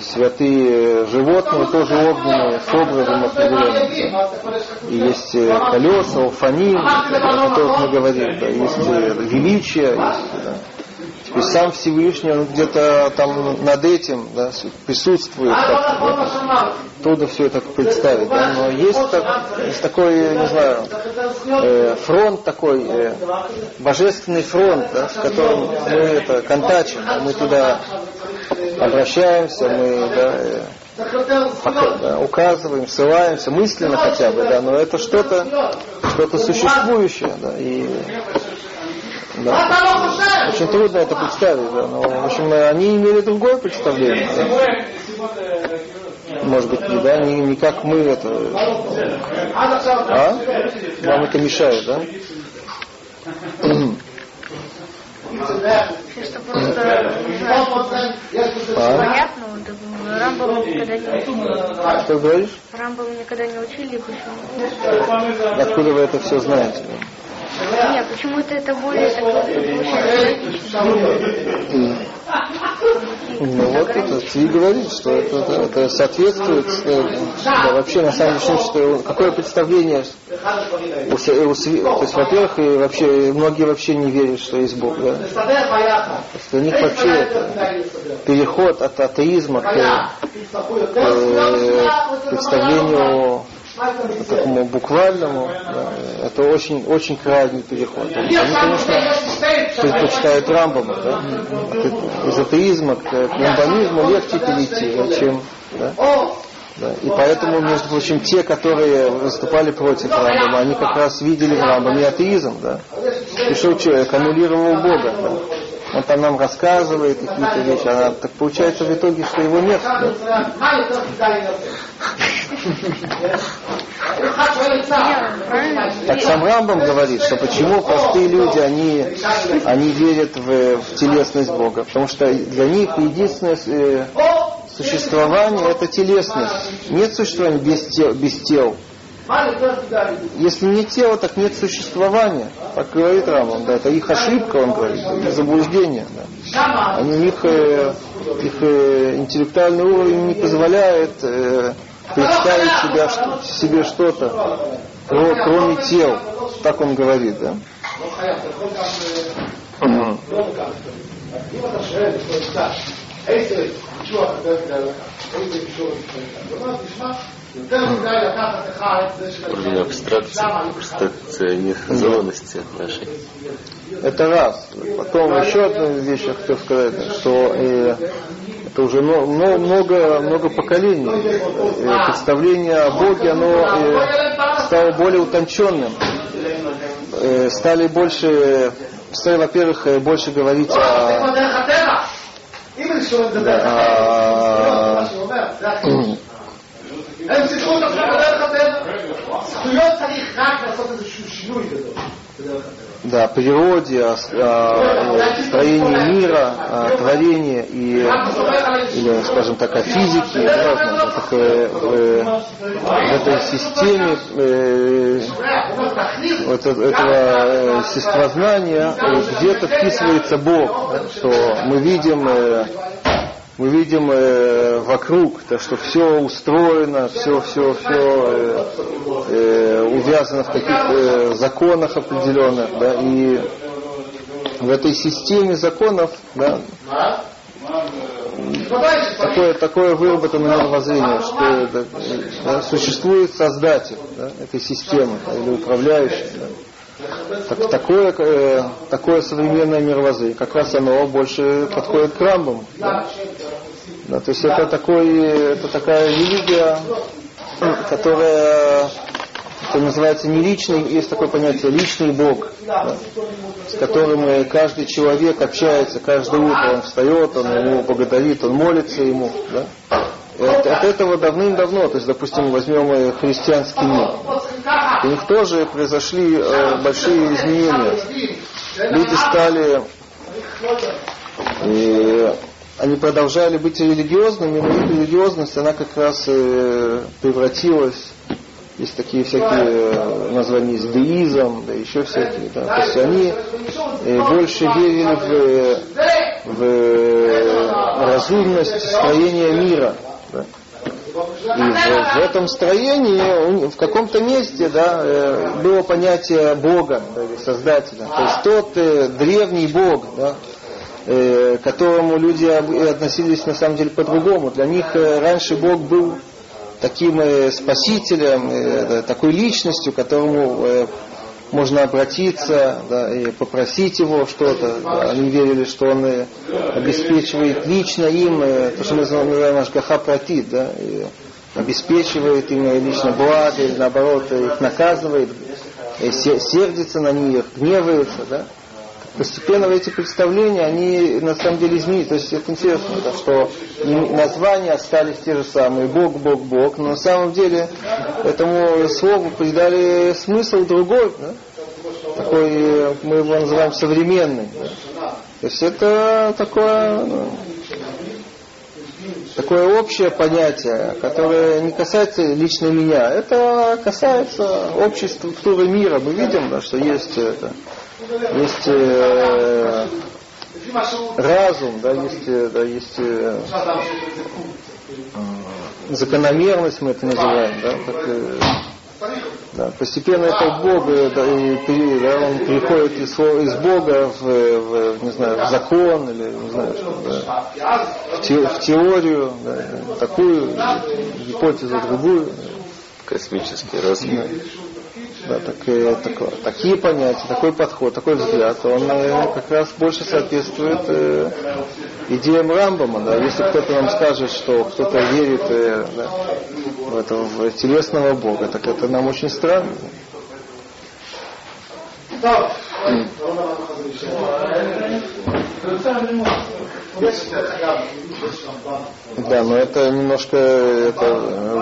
святые животные тоже огненные, с образом определенным. И есть э, колеса, уфаним, о которых мы говорим, да, есть э, величие, есть, да. Теперь сам Всевышний, он где-то там над этим да, присутствует. как-то, да. Трудно все это представить. Да. Но есть, так- есть такой, не знаю, э, фронт такой, э, божественный фронт, да, с которым мы это контачим, мы туда обращаемся, мы да, э, пока- да, указываем, ссылаемся, мысленно хотя бы, да, но это что-то, что-то существующее, да, и да. Очень трудно это представить, да, но, в общем, они имели другое представление, да. может быть, не, да, не, не как мы это, а? Вам это мешает, да? Что просто, А? понятно, вот, э, Рамбам никогда не учили. Что говоришь? Рамбам никогда не учили, почему? Откуда вы это все знаете? Нет, почему-то это более такое. Ну вот это Цви говорит, что это, это, это соответствует э, да, вообще на самом деле, что какое представление у, у то есть, во-первых, и вообще многие вообще не верят, что есть Бог, да? То есть для них вообще это переход от атеизма к, э, к представлению такому буквальному, да, это очень, очень крайний переход. Они, конечно, предпочитают Рамбама, да? Из атеизма к, к легче перейти, чем да? Да. И поэтому, между прочим, те, которые выступали против Рамбама, они как раз видели в Рамбаме атеизм, да. Пришел человек, аннулировал Бога, да. Он там нам рассказывает какие-то вещи, а так получается в итоге, что его нет. Так сам Рамбам говорит, что почему простые люди, они, они верят в, в телесность Бога. Потому что для них единственное э, существование это телесность. Нет существования без тел. Без тел. Если нет тела, так нет существования. Так говорит Рамбам. Да, это их ошибка, он говорит, заблуждение. Да. Они их, э, их э, интеллектуальный уровень не позволяет э, представить себя, что, себе что-то, кроме тел. Так он говорит, да? Если чувак, уровень абстракции, абстракционизованности нашей. Это раз. Потом еще одна вещь я хотел сказать, что э, это уже много, много, много поколений. Э, представление о Боге, оно э, стало более утонченным. Э, стали больше, стали, во-первых, э, больше говорить о, о הם סיפרו את עצמם בדרך הטבע. זכויות צריך רק לעשות איזשהו שינוי גדול בדרך הטבע. да, о природе, о, с- о, э, строении мира, о творении и или, скажем так, о физике, да, ну, так, э, в, в этой системе э, вот это- этого э, естествознания э, где-то вписывается Бог, да, что мы видим, э, мы видим э, вокруг, то, что все устроено, все, все, все увязано в каких-то э, законах определенных, да, и в этой системе законов, да, такое, такое выработанное мировоззрение, что да, да, существует создатель да, этой системы да, или управляющий. Да. Так, такое, э, такое современное мировоззрение, как раз оно больше подходит к рамбам. Да. Да, то есть это, такой, это такая религия, которая это называется не личный, есть такое понятие личный Бог, да, с которым каждый человек общается, каждое утро он встает, он ему благодарит, он молится ему. Да. От, от этого давным-давно, то есть, допустим, возьмем христианский мир. У них тоже произошли э, большие изменения. Люди стали и они продолжали быть религиозными, но их религиозность, она как раз э, превратилась есть такие всякие э, названия, есть деизм, да еще всякие. Да. То есть они э, больше верили в, в разумность строения мира. Да. И в, этом строении, в каком-то месте, да, э, было понятие Бога, Создателя. То есть тот древний Бог, да, к которому люди относились на самом деле по-другому. Для них раньше Бог был таким э, спасителем, э, такой личностью, к которому э, можно обратиться да, и попросить его что-то. Да. Они верили, что он обеспечивает лично им, то, что мы называем Ашгаха Пратит, да, и обеспечивает им лично благо, или наоборот их наказывает, сердится на них, гневается. Да постепенно эти представления, они на самом деле изменились. То есть это интересно, да, что названия остались те же самые, Бог, Бог, Бог, но на самом деле этому слову придали смысл другой, да? такой, мы его называем современный. Да? То есть это такое, ну, такое общее понятие, которое не касается лично меня, это касается общей структуры мира. Мы видим, да, что есть это, есть э, разум, да, есть, э, да, есть э, закономерность, мы это называем, да, как, э, да, постепенно это Бог, да, и, да, он приходит из, из Бога в, в, не знаю, в закон или не знаю, что, да, в, те, в теорию, да, такую гипотезу, другую. Космический разум. Да, так, э, так, такие понятия, такой подход, такой взгляд, он как раз больше соответствует э, идеям Рамбама. Да. Если кто-то нам скажет, что кто-то верит э, да, в, этого, в телесного Бога, так это нам очень странно. Да, но это немножко это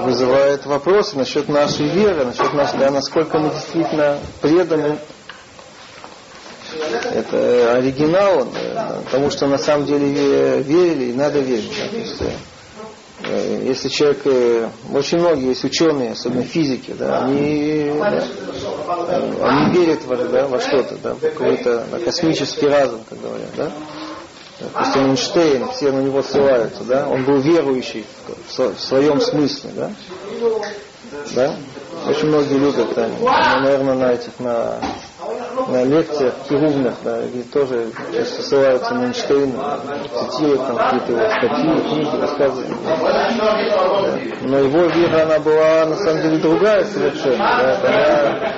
вызывает вопросы насчет нашей веры, насчет нас, да, насколько мы действительно преданы это оригинал, потому что на самом деле верили и надо верить. Да, то есть, э, если человек, э, очень многие есть ученые, особенно физики, да, они, да, они верят во, да, во что-то, да, какой-то да, космический разум, как говорят, да. Допустим, Эйнштейн, все на него ссылаются, да, он был верующий в, своем смысле, да, да, очень многие любят, да, наверное, на этих, на, на лекциях перумных, да, и тоже часто ссылаются на Эйнштейна, цитируют там какие-то его статьи, книги, рассказы. Да. Но его вера, она была на самом деле другая совершенно, да, она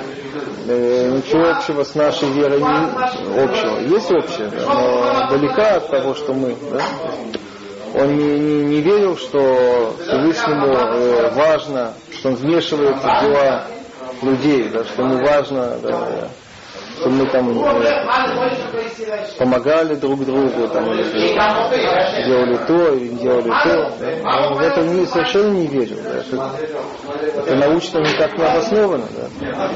Э, ничего общего с нашей верой не общего. Есть общее, но далека от того, что мы. Да? Он не, не, не верил, что Всевышнему э, важно, что он вмешивается в дела людей, да, что ему важно да, что мы там э, помогали друг другу, там, делали то, или делали то. Да? Он в это не, совершенно не верил. Да? Это, это научно никак не обосновано. Да?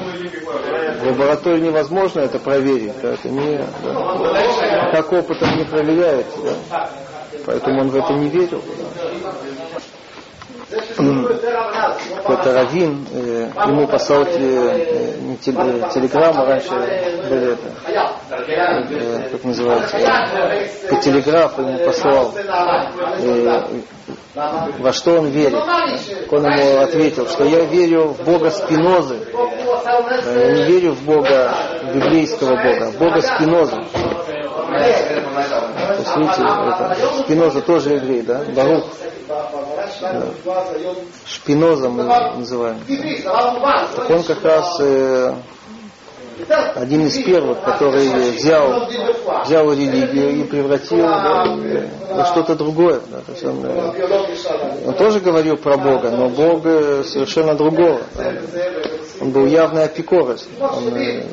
В лаборатории невозможно это проверить. Да? Это не, да? как опытом не проверяется. Да? Поэтому он в это не верил. Да? Какой-то раввин, э, ему послал э, не телеграмму, раньше были это, э, как называется, по телеграфу ему послал, э, во что он верит. Он ему ответил, что я верю в Бога Спинозы, я не верю в Бога, библейского Бога, в Бога Спинозы. Посмотрите, это, Шпиноза тоже еврей, да? Барух. Шпиноза мы называем. Так он как раз э, один из первых, который взял, взял религию и превратил да, во что-то другое. Да, то есть он, э, он тоже говорил про Бога, но Бог э, совершенно другого. Да он был явный апикорес. Он, э,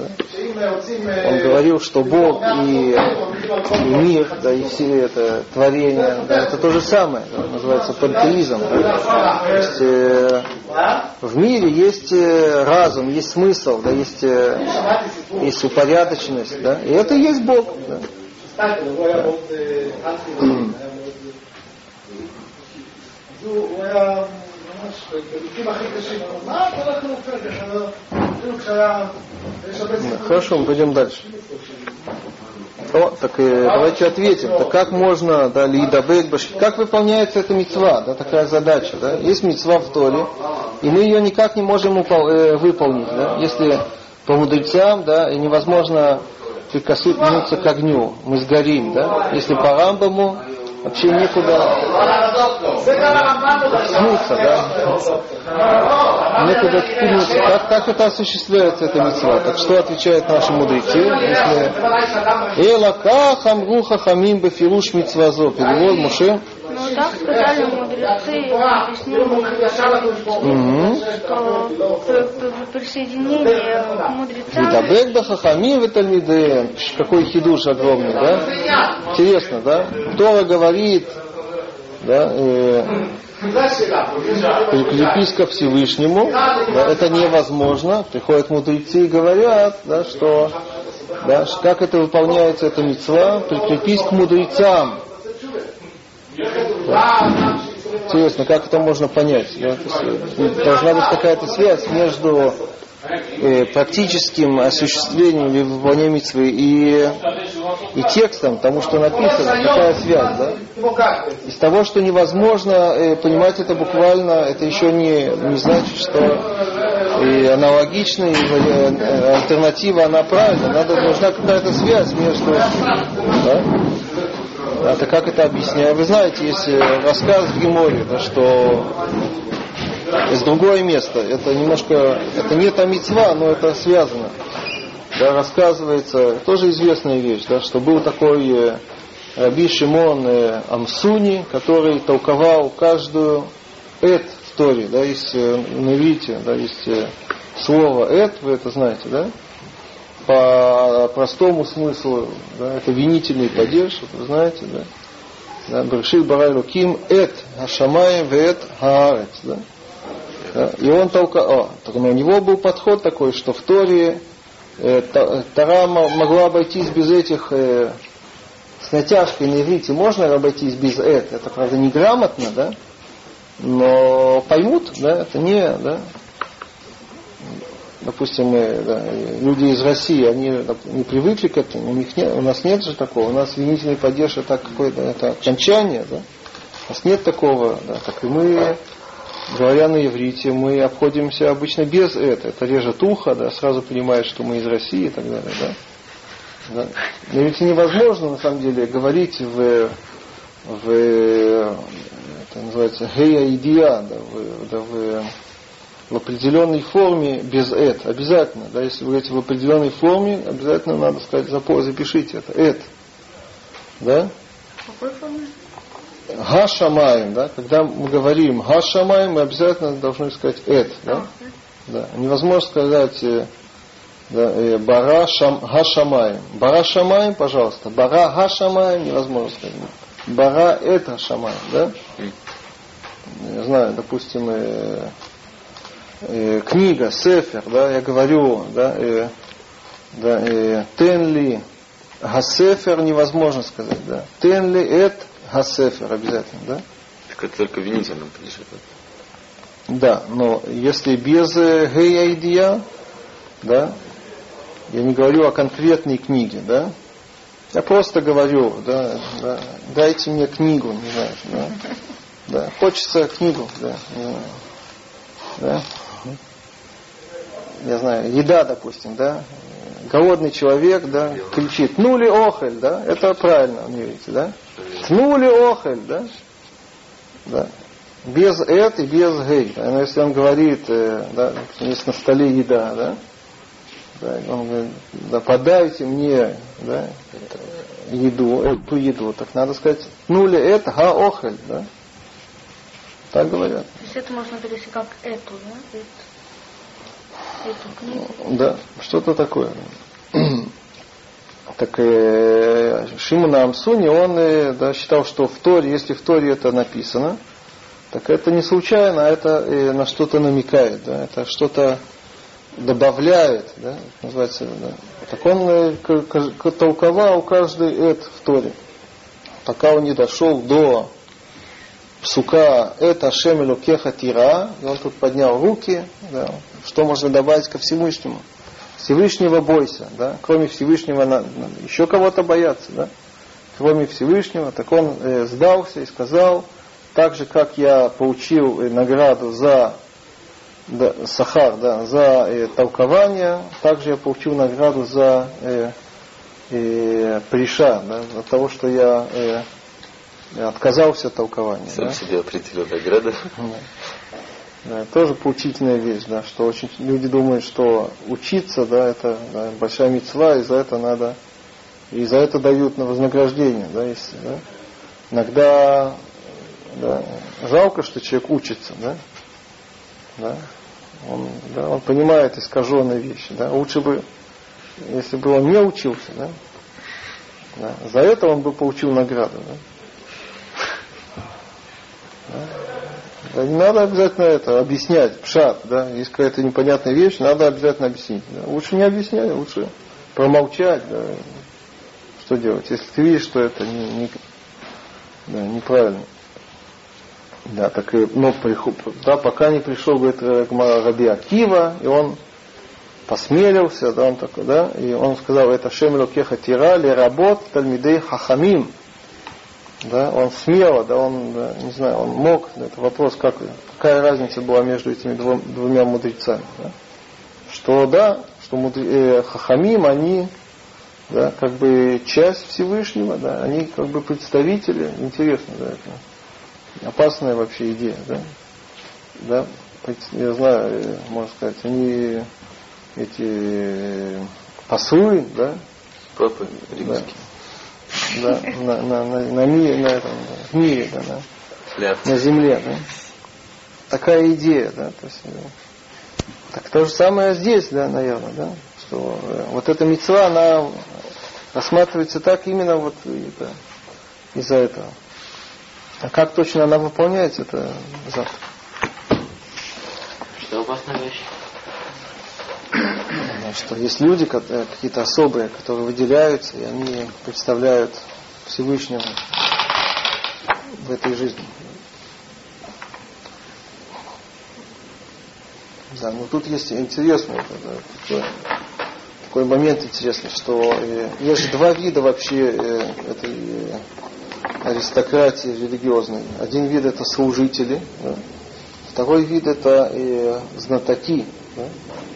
он говорил, что Бог и, и мир, да, и все это творение, да, это то же самое, да, называется пантеизм. Да. То есть, э, в мире есть э, разум, есть смысл, да, есть, э, есть упорядоченность, да, и это и есть Бог. Да. Да. Хорошо, мы пойдем дальше. О, так э, давайте ответим. Так как можно, да, лидабек, как выполняется эта мецва, да, такая задача, да? Есть мецва в Торе, и мы ее никак не можем упол, э, выполнить, да? Если по мудрецам, да, и невозможно прикоснуться к огню, мы сгорим, да? Если по Рамбаму, вообще некуда ткнуться, да? Некуда ткнуться. Как, как это осуществляется, эта мецва? Так что отвечают наши мудрецы? Если Элака хамру хахамим бефируш мицвазо. Перевод Муше. Ну, так сказали мудрецы, объяснили, Мгм. что при- при- присоединение к мудрецам Видабек да хахамим в Талмидеем. Какой хидуш огромный, да? Интересно, да? Тора говорит, да, э, прикрепись ко Всевышнему, да, это невозможно. Приходят мудрецы и говорят, да, что, да, как это выполняется, эта мецва, прикрепись к мудрецам. Интересно, как это можно понять? э, должна быть какая-то связь между э, практическим осуществлением или выполнением митцвы и, и текстом, тому, что написано, какая связь, да? Из того, что невозможно э, понимать это буквально, это еще не, не значит, что и аналогично, и э, э, альтернатива, она правильная. Надо, нужна какая-то связь между... Да? Это как это объясняю? Вы знаете, есть э, рассказ в Геморе, да, что есть другое место. Это немножко, это не та мецва, но это связано. Да, рассказывается, тоже известная вещь, да, что был такой э, Раби Шимон э, Амсуни, который толковал каждую эт в Торе, да, есть на да, есть слово эт, вы это знаете, да, по простому смыслу, да, это винительный падеж, вы знаете, да, да, Бершит Барай Луким эт Хашамаем вет Хаарец, да, да, и он только, о, так, но у него был подход такой, что в Торе э, Та- Тара могла обойтись без этих, э, с натяжкой на иврите. Можно обойтись без эт, это правда неграмотно, да, но поймут, да, это не, да, допустим, мы, да, люди из России, они не привыкли к этому, у, них нет, у нас нет же такого, у нас винительный падеж это какое-то это окончание, да? у нас нет такого, да, так и мы, говоря на иврите, мы обходимся обычно без этого, это режет ухо, да, сразу понимаешь, что мы из России и так далее, да. да. Но ведь невозможно, на самом деле, говорить в, в это называется гея идея, да, в, да, в в определенной форме без эт. Обязательно. Да, если вы говорите в определенной форме, обязательно надо сказать, запо- запишите это. Эт. Да? какой? Гашамаем, да, когда мы говорим Гашамаем, мы обязательно должны сказать эт, да? Да. Невозможно сказать э, да, э, Бара шам, Гашамаем. Бара Шамаем, пожалуйста. Бара Гашамаем невозможно сказать. Бара это Шамаем, да? Я знаю, допустим, э, э, книга, сефер, да, я говорю, да, э, да, э, тенли, гасефер невозможно сказать, да. Тенли эт гасефер обязательно, да. Так это только винительным подлежит. Да, но если без э, гея идея, да, я не говорю о конкретной книге, да, я просто говорю, да, да, дайте мне книгу, не знаю, да, да, хочется книгу, да, не знаю, да, я знаю, еда, допустим, да, голодный человек, да, кричит, нули охель, да, это правильно, видите, да? Тнули охель, да? Да. Без эт и без гей. Но если он говорит, э, да, есть на столе еда, да, да он говорит, да, подайте мне да, еду, эту еду, так надо сказать, нули эт га охель, да? Так говорят. То есть это можно перевести как эту, да? Эту. Да, что-то такое. Так э, Шимона Амсуни, он э, да, считал, что в Торе, если в Торе это написано, так это не случайно, а это э, на что-то намекает, да, это что-то добавляет, да, называется, да. Так он э, к, к, толковал каждый эт в Торе, пока он не дошел до псука это Шем Кеха Тира, и он тут поднял руки, да, что можно добавить ко Всевышнему. Всевышнего бойся, да, кроме Всевышнего надо, надо еще кого-то бояться, да, кроме Всевышнего, так он э, сдался и сказал, так же как я получил э, награду за да, сахар, да, за э, толкование, также я получил награду за э, э, приша, да, за того, что я э, отказался от толкования. Сам да? себе определил награду. Да, тоже поучительная вещь, да, что очень люди думают, что учиться, да, это да, большая мецва, и за это надо, и за это дают на вознаграждение, да, если, да. Иногда да, жалко, что человек учится, да, да, он, да, он понимает искаженные вещи, да, лучше бы, если бы он не учился, да, да за это он бы получил награду, да. Да, не надо обязательно это объяснять, пшат, да, есть какая-то непонятная вещь, надо обязательно объяснить. Да. Лучше не объяснять, лучше промолчать, да. Что делать, если ты видишь, что это не, не, да, неправильно. Да, так и, но приход, да, пока не пришел, говорит, Раби Акива, и он посмелился, да, он такой, да, и он сказал, это Шем Кеха Тира, ли работ Тальмидей Хахамим, да, он смело, да, он, да, не знаю, он мог, да, это вопрос, как, какая разница была между этими двум, двумя мудрецами, да, что, да, что мудре, э, хахамим, они, да, как бы часть Всевышнего, да, они как бы представители, интересно, да, это опасная вообще идея, да, да, я знаю, э, можно сказать, они эти э, послы, да, Папы римские. Да да, на, на, на, на, мире, на этом, в мире, да, на, на земле. Да. Такая идея, да, то есть, да. Так то же самое здесь, да, наверное, да, что э, вот эта мецва, она рассматривается так именно вот это, из-за этого. А как точно она выполняется, это завтра. Что опасная вещь? Что есть люди э, какие-то особые, которые выделяются, и они представляют Всевышнего в этой жизни. Да, но тут есть интересный да, такой, такой момент интересный, что э, есть два вида вообще э, этой э, аристократии религиозной. Один вид это служители, да, второй вид это э, знатоки. Да,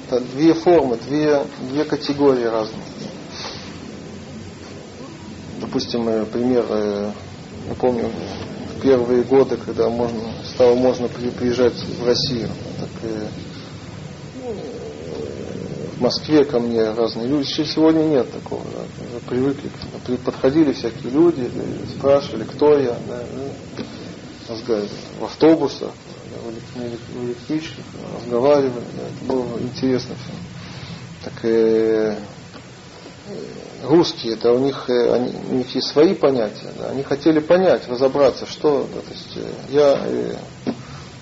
это две формы, две, две категории разные. Допустим, э, пример, э, я помню, в первые годы, когда можно, стало можно приезжать в Россию, так, э, в Москве ко мне разные люди. Сегодня нет такого. Да, привыкли. Подходили всякие люди, спрашивали, кто я. Да, в автобусах в электричках, разговаривали, да, это было интересно все. Так э, русские, это у них, э, они, у них есть свои понятия, да, они хотели понять, разобраться, что, да, то есть э, я э,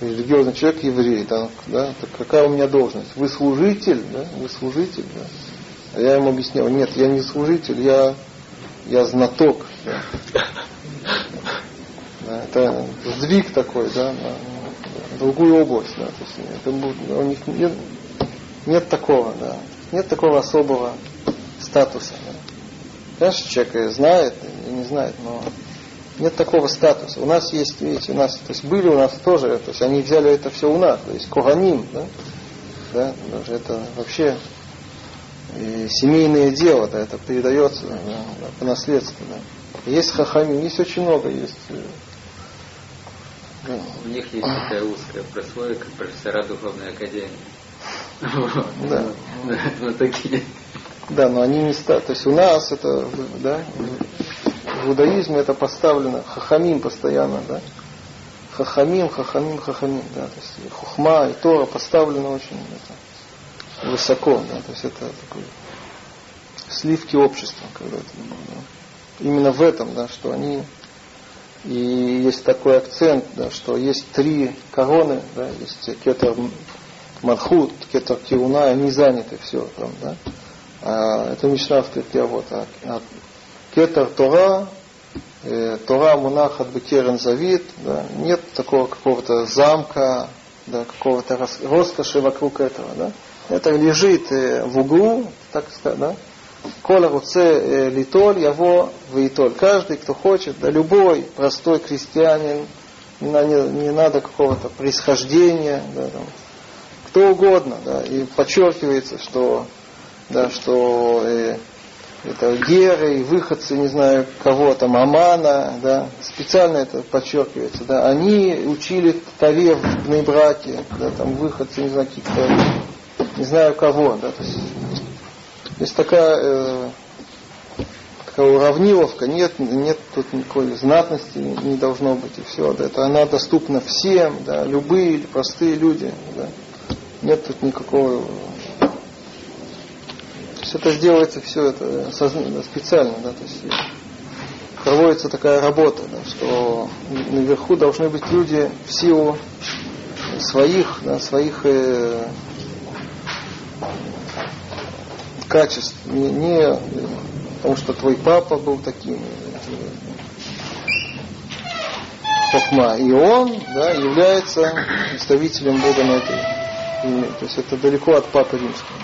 религиозный человек, еврей, да, да, так какая у меня должность? Вы служитель, да, вы служитель, да. А я им объяснял, нет, я не служитель, я, я знаток. Да. Да, это сдвиг такой, да, другую область. Да, то есть это, у них нет, нет такого, да, нет такого особого статуса. Да. Конечно, человек знает и не знает, но нет такого статуса. У нас есть, видите, у нас, то есть были у нас тоже, то есть они взяли это все у нас, то есть Коганим, да, да, даже это вообще и семейное дело, да, это передается да, по наследству. Да. Есть хахамим, есть очень много, есть. Да. У них есть такая узкая прослойка профессора духовной академии. Да. Ну, такие. Да, но они не ста... То есть у нас это, да, в иудаизме это поставлено, хахамим постоянно, да. Хахамим, хахамим, хахамим, да. То есть хухма и Тора поставлено очень это, высоко, да. То есть это такой сливки общества, когда это, да. Именно в этом, да, что они и есть такой акцент, да, что есть три короны, да, есть кетер Мархут, кетер Киуна, они заняты все там, да. А, это Мишна в вот. А, а кетер Тора, э, Тора Мунахат Бекерен Завид, да, нет такого какого-то замка, да, какого-то рос- роскоши вокруг этого, да. Это лежит э, в углу, так сказать, да. Коля руце э, литоль, яво вейтоль. Каждый, кто хочет, да любой простой крестьянин, не, не, надо какого-то происхождения, да, там, кто угодно, да, и подчеркивается, что, да, что э, это геры, выходцы, не знаю кого там, Амана, да, специально это подчеркивается, да, они учили Таре в Нейбраке, да, там выходцы, не знаю, каких-то, не знаю кого, да, то есть, есть такая, э, такая уравниловка, нет, нет тут никакой знатности не должно быть, и все, да, это она доступна всем, да, любые простые люди, да, нет тут никакого то есть это делается все это специально, да, то есть проводится такая работа, да, что наверху должны быть люди в силу своих, да, своих э, качеств, не, не потому что твой папа был таким, Хохма. И он да, является представителем Бога на этой земле. То есть это далеко от Папы Римского.